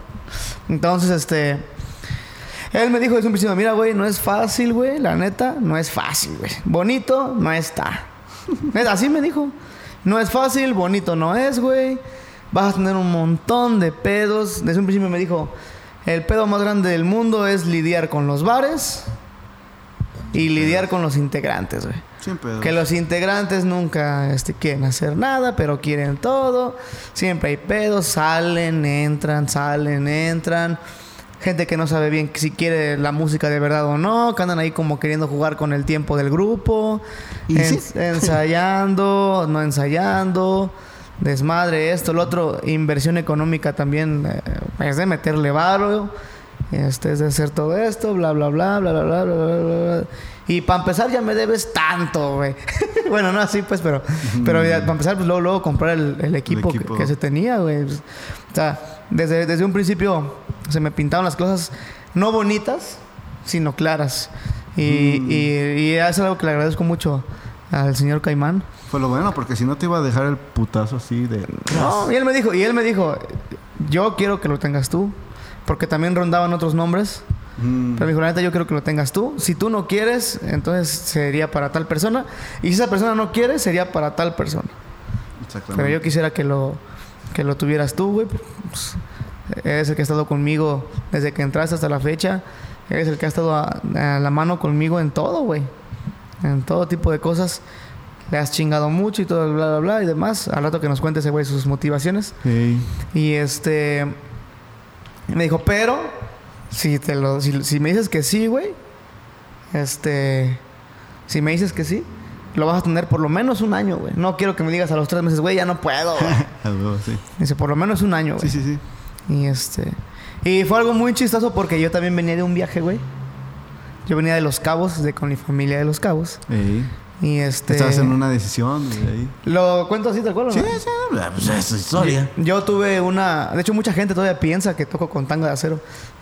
Entonces, este. Él me dijo desde un principio, mira, güey, no es fácil, güey. La neta, no es fácil, güey. Bonito, no está. Así me dijo. No es fácil, bonito no es, güey. Vas a tener un montón de pedos. Desde un principio me dijo, el pedo más grande del mundo es lidiar con los bares y lidiar con los integrantes, güey. Sin pedos. Que los integrantes nunca este, quieren hacer nada, pero quieren todo. Siempre hay pedos, salen, entran, salen, entran. Gente que no sabe bien si quiere la música de verdad o no, que andan ahí como queriendo jugar con el tiempo del grupo, ¿Y en- sí? ensayando, no ensayando, desmadre, esto, lo otro, inversión económica también, eh, es de meterle varo, este, es de hacer todo esto, bla, bla, bla, bla, bla, bla, bla, bla, bla. Y para empezar ya me debes tanto, güey. bueno, no así pues, pero, pero para empezar, pues luego, luego comprar el, el equipo, que- equipo. Que, se tenía, güey. Pues, o sea, desde, desde un principio se me pintaron las cosas no bonitas, sino claras. Y, y, y es algo que le agradezco mucho al señor Caimán. Fue lo bueno, porque si no te iba a dejar el putazo así de. No, y él me dijo, y él me dijo, yo quiero que lo tengas tú, porque también rondaban otros nombres. Mm, Pero me dijo, la neta, yo quiero que lo tengas tú. Si tú no quieres, entonces sería para tal persona. Y si esa persona no quiere, sería para tal persona. exactamente. Pero yo quisiera que lo, que lo tuvieras tú, güey. Pues, eres el que ha estado conmigo desde que entraste hasta la fecha. Eres el que ha estado a, a la mano conmigo en todo, güey. En todo tipo de cosas. Le has chingado mucho y todo, bla, bla, bla y demás. Al rato que nos cuente ese güey sus motivaciones. Ey. Y este. Me dijo, pero. Si, te lo, si, si me dices que sí, güey. Este. Si me dices que sí, lo vas a tener por lo menos un año, güey. No quiero que me digas a los tres meses, güey, ya no puedo, güey. Sí. Dice, por lo menos un año, Sí, güey. sí, sí. Y este. Y fue algo muy chistoso porque yo también venía de un viaje, güey. Yo venía de Los Cabos, de con mi familia de Los Cabos. Ey. Y este. Estabas en una decisión de ahí. Lo cuento así, cual, ¿o Sí, sí, pues es historia. Yo tuve una. De hecho, mucha gente todavía piensa que toco con tanga de acero.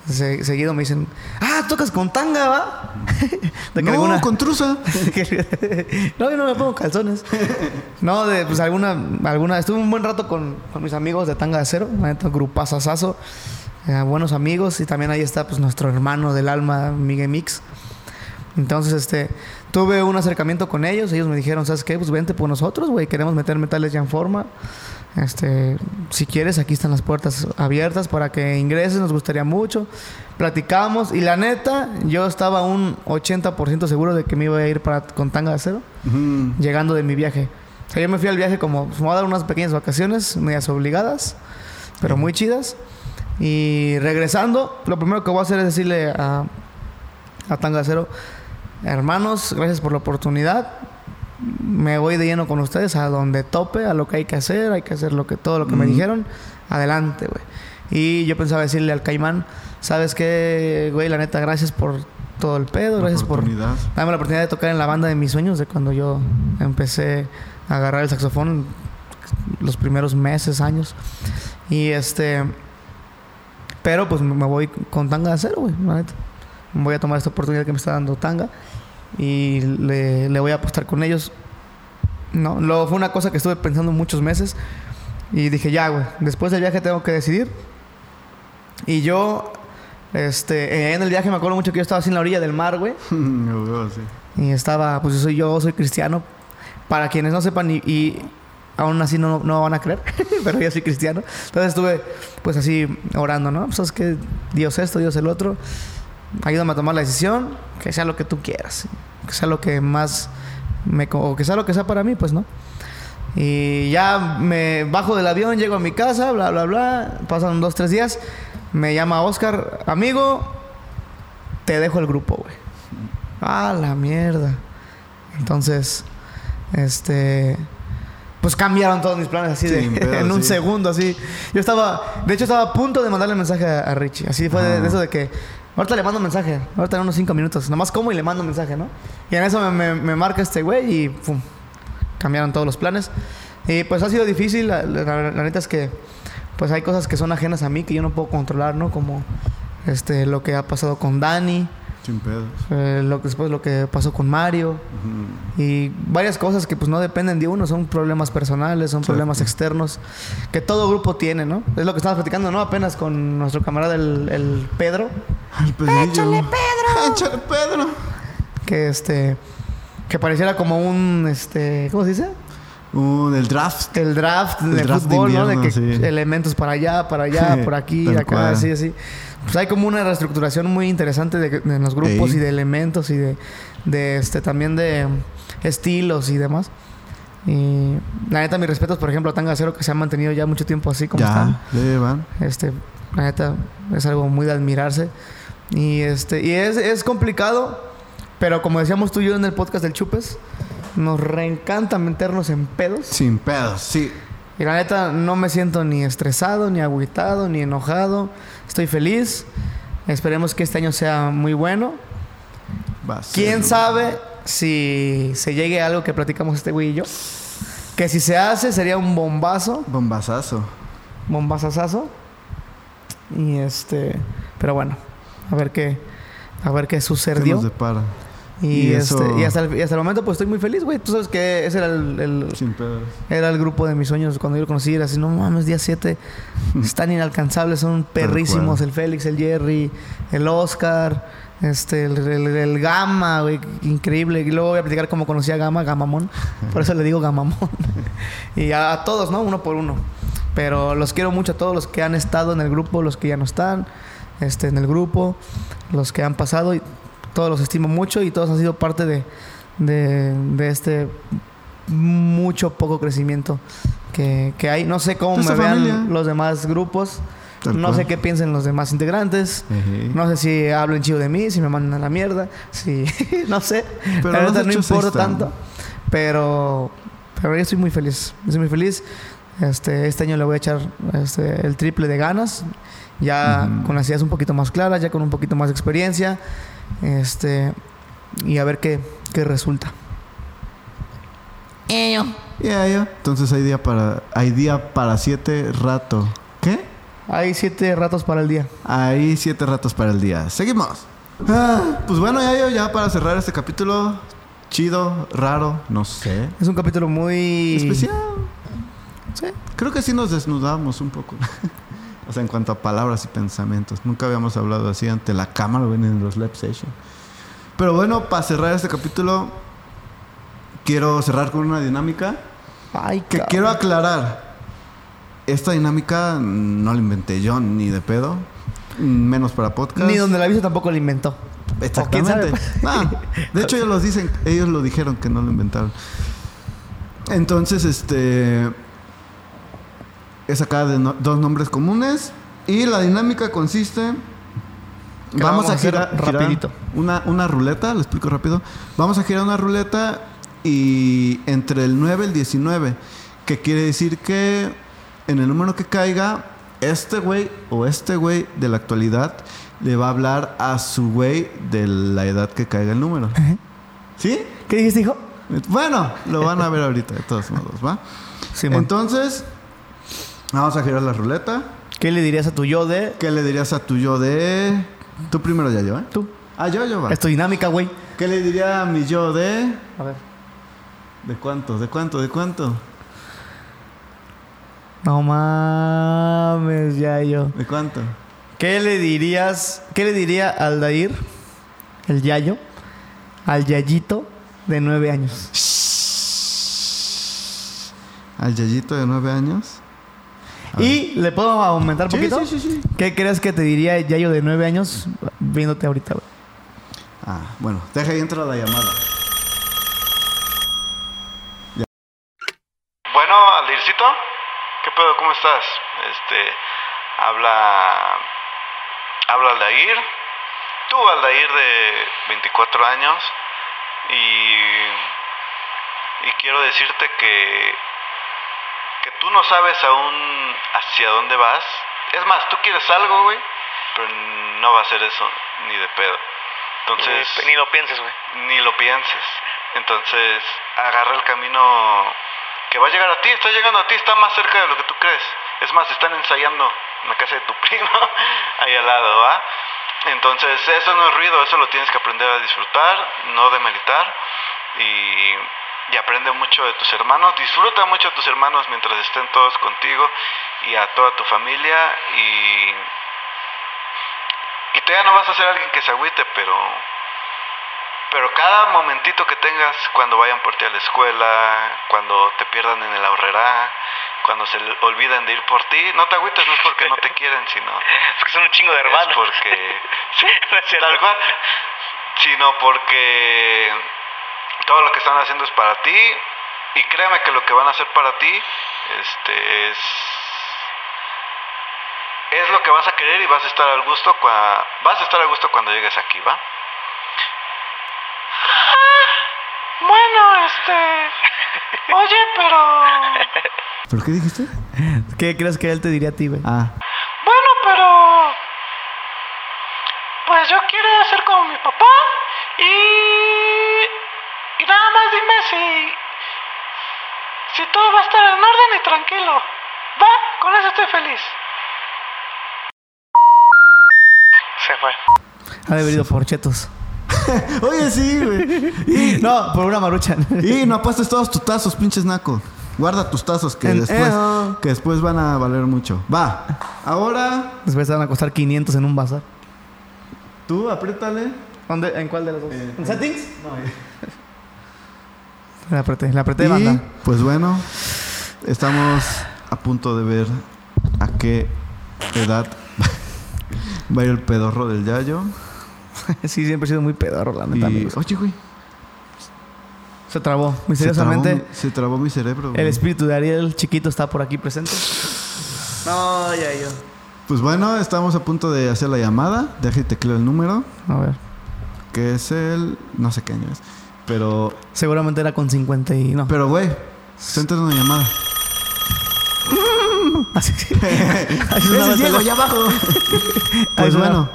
Se- seguido me dicen, ah, tocas con tanga, ¿va? de que no, alguna. con truza. no, yo no me pongo calzones. no, de pues alguna. alguna Estuve un buen rato con, con mis amigos de tanga de acero. Neta, grupazazazo. Eh, buenos amigos. Y también ahí está, pues, nuestro hermano del alma, Miguel Mix. Entonces, este, tuve un acercamiento con ellos. Ellos me dijeron, ¿sabes qué? Pues vente por nosotros, güey. Queremos meter metales ya en forma. Este, si quieres, aquí están las puertas abiertas para que ingreses. Nos gustaría mucho. Platicamos. Y la neta, yo estaba un 80% seguro de que me iba a ir para, con tanga de acero. Llegando de mi viaje. O sea, yo me fui al viaje como, me voy a dar unas pequeñas vacaciones, medias obligadas, pero muy chidas. Y regresando, lo primero que voy a hacer es decirle a, a Tanga de Acero, hermanos, gracias por la oportunidad. Me voy de lleno con ustedes a donde tope, a lo que hay que hacer, hay que hacer lo que todo lo que me Mm. dijeron. Adelante, güey. Y yo pensaba decirle al Caimán, ¿sabes qué, güey? La neta, gracias por todo el pedo, La gracias por. Dame la oportunidad de tocar en la banda de mis sueños de cuando yo empecé a agarrar el saxofón los primeros meses, años. Y este. Pero pues me voy con tanga de acero, güey, la neta. Voy a tomar esta oportunidad que me está dando tanga y le, le voy a apostar con ellos. No, fue una cosa que estuve pensando muchos meses y dije, ya, güey, después del viaje tengo que decidir. Y yo, este, en el viaje me acuerdo mucho que yo estaba así en la orilla del mar, güey. Sí. Y estaba, pues yo soy, yo soy cristiano. Para quienes no sepan y, y aún así no, no van a creer, pero yo soy cristiano. Entonces estuve pues así orando, ¿no? Pues es que Dios esto, Dios el otro. Ayúdame a tomar la decisión, que sea lo que tú quieras. Que sea lo que más me... O que sea lo que sea para mí, pues, ¿no? Y ya me bajo del avión, llego a mi casa, bla, bla, bla. Pasan dos, tres días. Me llama Oscar, amigo, te dejo el grupo, güey. Ah, la mierda. Entonces, este. Pues cambiaron todos mis planes así de. Pedo, en un sí. segundo, así. Yo estaba. De hecho, estaba a punto de mandarle mensaje a, a Richie. Así fue de, Ah. de eso de que. Ahorita le mando mensaje. Ahorita en unos cinco minutos. Nomás como y le mando mensaje, ¿no? Y en eso me, me- me marca este güey y. ¡Pum! Cambiaron todos los planes. Y pues ha sido difícil. La, la- la neta es que. Pues hay cosas que son ajenas a mí que yo no puedo controlar, ¿no? Como. Este, lo que ha pasado con Dani. Sin pedos. eh, lo, después lo que pasó con Mario. Y varias cosas que pues no dependen de uno, son problemas personales, son Exacto. problemas externos que todo grupo tiene, ¿no? Es lo que estábamos platicando, ¿no? Apenas con nuestro camarada el, el Pedro, El Pedrillo. ¡Échale Pedro! ¡Échale Pedro! Que este. Que pareciera como un. Este. ¿Cómo se dice? Un, el draft. El draft El de draft de fútbol, ¿no? De que sí. elementos para allá, para allá, por aquí, acá, cual. así, así. Pues hay como una reestructuración muy interesante de, de los grupos Ey. y de elementos y de, de este también de estilos y demás. Y la neta, mis respetos, por ejemplo, a Tanga Cero, que se han mantenido ya mucho tiempo así como están. Ya, ya van. Este, la neta, es algo muy de admirarse. Y este, y es, es complicado, pero como decíamos tú y yo en el podcast del Chupes, nos reencanta meternos en pedos. Sin pedos, sí. Y la neta, no me siento ni estresado, ni agüitado, ni enojado. Estoy feliz. Esperemos que este año sea muy bueno. Va a ser ¿Quién sabe si se llegue a algo que platicamos este güey y yo? Que si se hace sería un bombazo, Bombazazo. bombazazazo. Y este, pero bueno, a ver qué, a ver qué ¿Qué sucedió. nos depara? Y, Y eso- este, y hasta el, y hasta el momento pues estoy muy feliz, güey. Tú sabes que ese era el, el- Sin era el grupo de mis sueños cuando yo lo conocí. Era así, no mames, día 7 están inalcanzables, son perrísimos. El Félix, el Jerry, el Oscar, este, el, el, el Gama, güey, increíble. Y luego voy a platicar cómo conocí a Gama, Gamamón. Por eso le digo Gamamón. y a, a todos, ¿no? Uno por uno. Pero los quiero mucho a todos los que han estado en el grupo, los que ya no están este, en el grupo, los que han pasado. Y todos los estimo mucho y todos han sido parte de, de, de este mucho poco crecimiento que, que hay. No sé cómo Esta me vean familia. los demás grupos. Tal no cual. sé qué piensen los demás integrantes. Ejé. No sé si hablen chido de mí, si me mandan a la mierda, si no sé. Pero la no importa tanto. Pero pero yo estoy muy feliz. Estoy muy feliz. Este, este año le voy a echar este, el triple de ganas. Ya con las ideas un poquito más claras, ya con un poquito más de experiencia. Este, y a ver qué, qué resulta. Ya, ya. Entonces hay día para hay día para siete rato. ¿Qué? Hay siete ratos para el día. Hay siete ratos para el día. Seguimos. Ah, pues bueno, ya yo ya para cerrar este capítulo chido, raro, no sé, Es un capítulo muy especial. Sí. Creo que sí nos desnudamos un poco. o sea, en cuanto a palabras y pensamientos. Nunca habíamos hablado así ante la cámara ven en los live session. Pero bueno, para cerrar este capítulo, quiero cerrar con una dinámica Ay, que cabrón. quiero aclarar. Esta dinámica no la inventé yo ni de pedo. Menos para podcast. Ni donde la viste tampoco lo inventó. Exactamente. Ah, de hecho, ellos lo dicen, ellos lo dijeron que no lo inventaron. Entonces, este es acá de no- dos nombres comunes y la dinámica consiste vamos, vamos a a hacer girar, girar rapidito. una, una ruleta, lo explico rápido. Vamos a girar una ruleta y entre el 9 y el 19, que quiere decir que en el número que caiga, este güey o este güey de la actualidad le va a hablar a su güey de la edad que caiga el número. ¿Sí? ¿Qué dijiste, hijo? Bueno, lo van a ver ahorita de todos modos, ¿va? Simón. Entonces, vamos a girar la ruleta. ¿Qué le dirías a tu yo de ¿Qué le dirías a tu yo de... Tú primero ya yo, ¿eh? tú? Ah, yo, yo, va. Es tu dinámica, güey. ¿Qué le diría a mi yo de... A ver. ¿De cuánto? ¿De cuánto? ¿De cuánto? No mames, ya yo. ¿De cuánto? ¿Qué le dirías? ¿Qué le diría al Dair, el Yayo, al Yayito de nueve años? ¿Al Yayito de nueve años? Y le puedo aumentar un Sí, poquito. sí, sí, sí. ¿Qué crees que te diría el Yayo de nueve años viéndote ahorita? güey? Ah, bueno, deja ahí entra la llamada. Bueno, Aldircito, ¿qué pedo? ¿Cómo estás? Este, habla, habla Aldair, tú Aldair de 24 años y, y quiero decirte que, que tú no sabes aún hacia dónde vas. Es más, tú quieres algo, güey, pero no va a ser eso ni de pedo. Entonces, Ni lo pienses, güey. ni lo pienses. Entonces, agarra el camino que va a llegar a ti, está llegando a ti, está más cerca de lo que tú crees. Es más, están ensayando en la casa de tu primo, ahí al lado, ¿va? Entonces, eso no es ruido, eso lo tienes que aprender a disfrutar, no demeritar. Y, y aprende mucho de tus hermanos, disfruta mucho de tus hermanos mientras estén todos contigo y a toda tu familia. Y, y tú ya no vas a ser alguien que se agüite, pero pero cada momentito que tengas cuando vayan por ti a la escuela, cuando te pierdan en el ahorrerá, cuando se olviden de ir por ti, no te agüites, no es porque no te quieren, sino Es que son un chingo de es hermanos. porque sí, No es cierto. tal cual, sino porque todo lo que están haciendo es para ti y créeme que lo que van a hacer para ti este es es lo que vas a querer y vas a estar al gusto cua- vas a estar a gusto cuando llegues aquí, ¿va? Bueno, este Oye, pero ¿Pero qué dijiste? ¿Qué crees que él te diría a ti, güey? Ah, Bueno, pero. Pues yo quiero ser como mi papá. Y. Dime si. Si todo va a estar en orden y tranquilo. Va, con eso estoy feliz. Se fue. Ha de haber ido por chetos. Oye, sí, güey. Y, No, por una maruchan. y no apuestes todos tus tazos, pinches naco. Guarda tus tazos que En- después, eh, que después van a valer mucho. Va. Ahora, Después van a costar 500 en un bazar. tú apriétale. ¿Dónde? ¿En cuál de las dos? Eh, ¿En settings? No, La apreté, la apreté, y, banda. pues bueno, estamos a punto de ver a qué edad va a ir el pedorro del yayo. sí, siempre he sido muy pedorro, la neta, Y, amigos. oye, güey. Se trabó. se trabó Misteriosamente, mi- Se trabó, mi cerebro. güey. el espíritu de Ariel chiquito está por aquí presente. No, ya yo. Pues bueno, estamos a punto de hacer la llamada. Déjate tecleo el número, A ver. que es el. No sé qué año es. Pero, Seguramente era con 50 y no. pero, güey, se entra una llamada. Así, es el Diego, allá abajo. Pues bueno,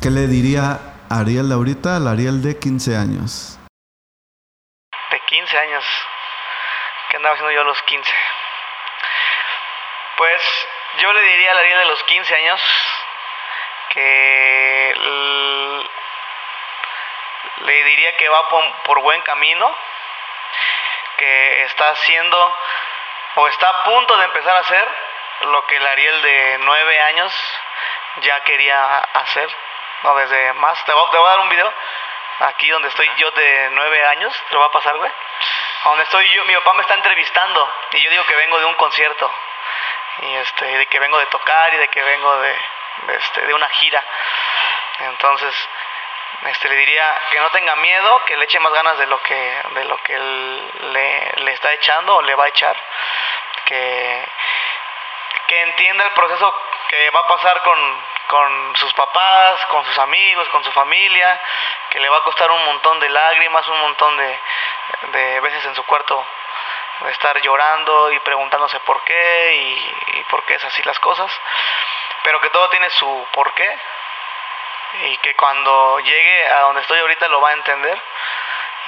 ¿qué le diría Ariel de ahorita al Ariel de 15 años? De 15 años. ¿Qué andaba haciendo yo a los 15? Pues yo le diría a Ariel de los 15 años que le diría que va por, por buen camino, que está haciendo o está a punto de empezar a hacer lo que el Ariel de 9 años ya quería hacer, no desde más. Te voy, te voy a dar un video aquí donde estoy yo de 9 años, te lo va a pasar, güey. Donde estoy yo, mi papá me está entrevistando y yo digo que vengo de un concierto y este de que vengo de tocar y de que vengo de, de, este de una gira. Entonces, este le diría que no tenga miedo, que le eche más ganas de lo que de lo que le, está echando o le va a echar, que que entienda el proceso que va a pasar con, con sus papás, con sus amigos, con su familia, que le va a costar un montón de lágrimas, un montón de, de veces en su cuarto de estar llorando y preguntándose por qué y, y por qué es así las cosas, pero que todo tiene su porqué y que cuando llegue a donde estoy ahorita lo va a entender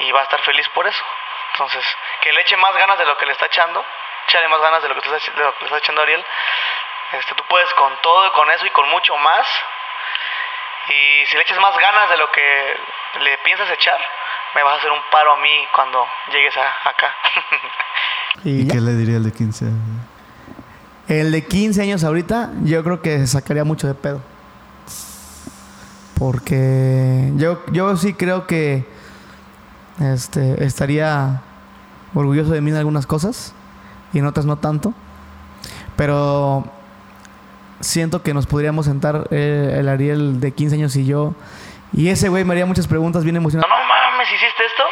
y va a estar feliz por eso. Entonces, que le eche más ganas de lo que le está echando, échale más ganas de lo que, te está, de lo que le está echando Ariel. Este, tú puedes con todo y con eso y con mucho más. Y si le echas más ganas de lo que le piensas echar, me vas a hacer un paro a mí cuando llegues a, acá. Y ¿Y qué le diría el de 15 años? El de 15 años ahorita, yo creo que se sacaría mucho de pedo. Porque yo, yo sí creo que este, estaría orgulloso de mí en algunas cosas y en otras no tanto. Pero siento que nos podríamos sentar eh, el Ariel de 15 años y yo. Y ese güey me haría muchas preguntas bien emocionadas. no mames, ¿hiciste esto?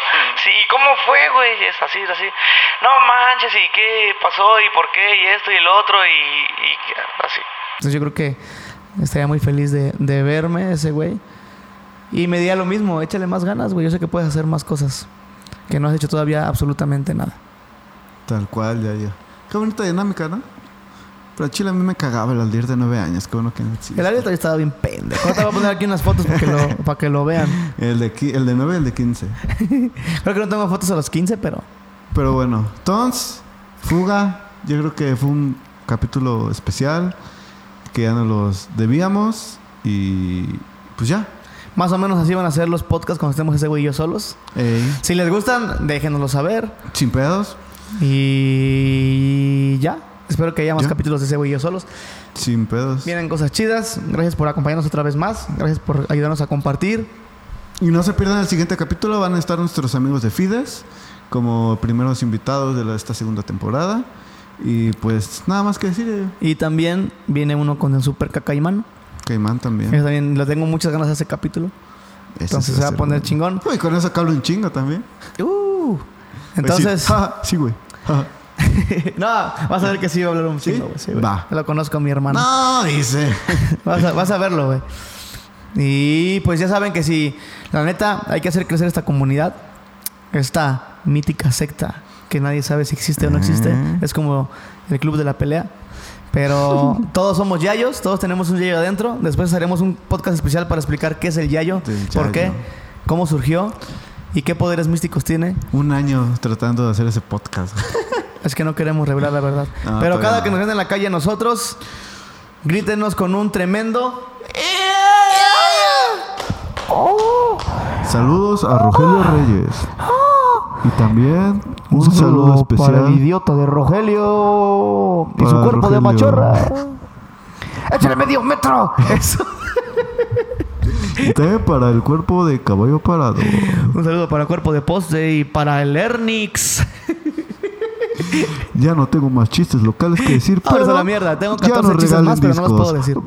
Sí, ¿y cómo fue, güey? Es así, es así. No manches, ¿y qué pasó? ¿Y por qué? Y esto y lo otro y, y así. Entonces yo creo que estaría muy feliz de, de verme ese güey. Y me diría lo mismo, échale más ganas, güey. Yo sé que puedes hacer más cosas. Que no has hecho todavía absolutamente nada. Tal cual, ya, ya. Qué bonita dinámica, ¿no? Pero a Chile a mí me cagaba el Aldir de 9 años. Qué bueno que no existe. El Ariel todavía estaba bien pendejo. Ahorita voy a poner aquí unas fotos para que lo, para que lo vean. El de, el de 9 y el de 15. Creo que no tengo fotos a los 15, pero... Pero bueno, entonces, Fuga, yo creo que fue un capítulo especial que ya nos los debíamos y pues ya. Más o menos así van a ser los podcasts cuando estemos ese güey y yo solos. Ey, Si les gustan, déjenoslo saber. sin pedos. Y ya. Espero que haya más Ya. capítulos de ese güey y yo solos. Sin pedos. Vienen cosas chidas. Gracias por acompañarnos otra vez más. Gracias por ayudarnos a compartir. Y no se pierdan el siguiente capítulo. Van a estar nuestros amigos de Fides como primeros invitados de esta segunda temporada. Y pues nada más que decir. eh, Y también viene uno con el Super Cacaimán. Caimán también. Yo también le tengo muchas ganas a ese capítulo. Ese Entonces se va a poner bueno. chingón. Uy, con eso hablo un chingo también. Uh. A Entonces, decir, "Ja, sí, güey. Ja". no, vas a ver que sí va a hablar un chingo, güey. Sí. Va. Lo conozco a mi hermano. No, dice. Vas a, vas a verlo, güey. Y pues ya saben que si, la neta, hay que hacer crecer esta comunidad, esta mítica secta que nadie sabe si existe o no existe. Es como el club de la pelea. Pero todos somos yayos, todos tenemos un yayo adentro. Después haremos un podcast especial para explicar qué es el yayo, por qué, cómo surgió y qué poderes místicos tiene. Un año tratando de hacer ese podcast. Es que no queremos revelar la verdad. No, Pero cada no. que nos vean en la calle a nosotros, grítenos con un tremendo... Saludos a Rogelio Reyes. Y también un, saludo, especial. para el idiota de Rogelio y su cuerpo de Rogelio. machorra. ¡Échale medio metro! Eso. Y también para el cuerpo de caballo parado. Un saludo para el cuerpo de poste y para el Ernix. Ya no tengo más chistes locales que decir, pero a la mierda. Tengo ya 14 nos chistes más, pero no los discos. puedo decir.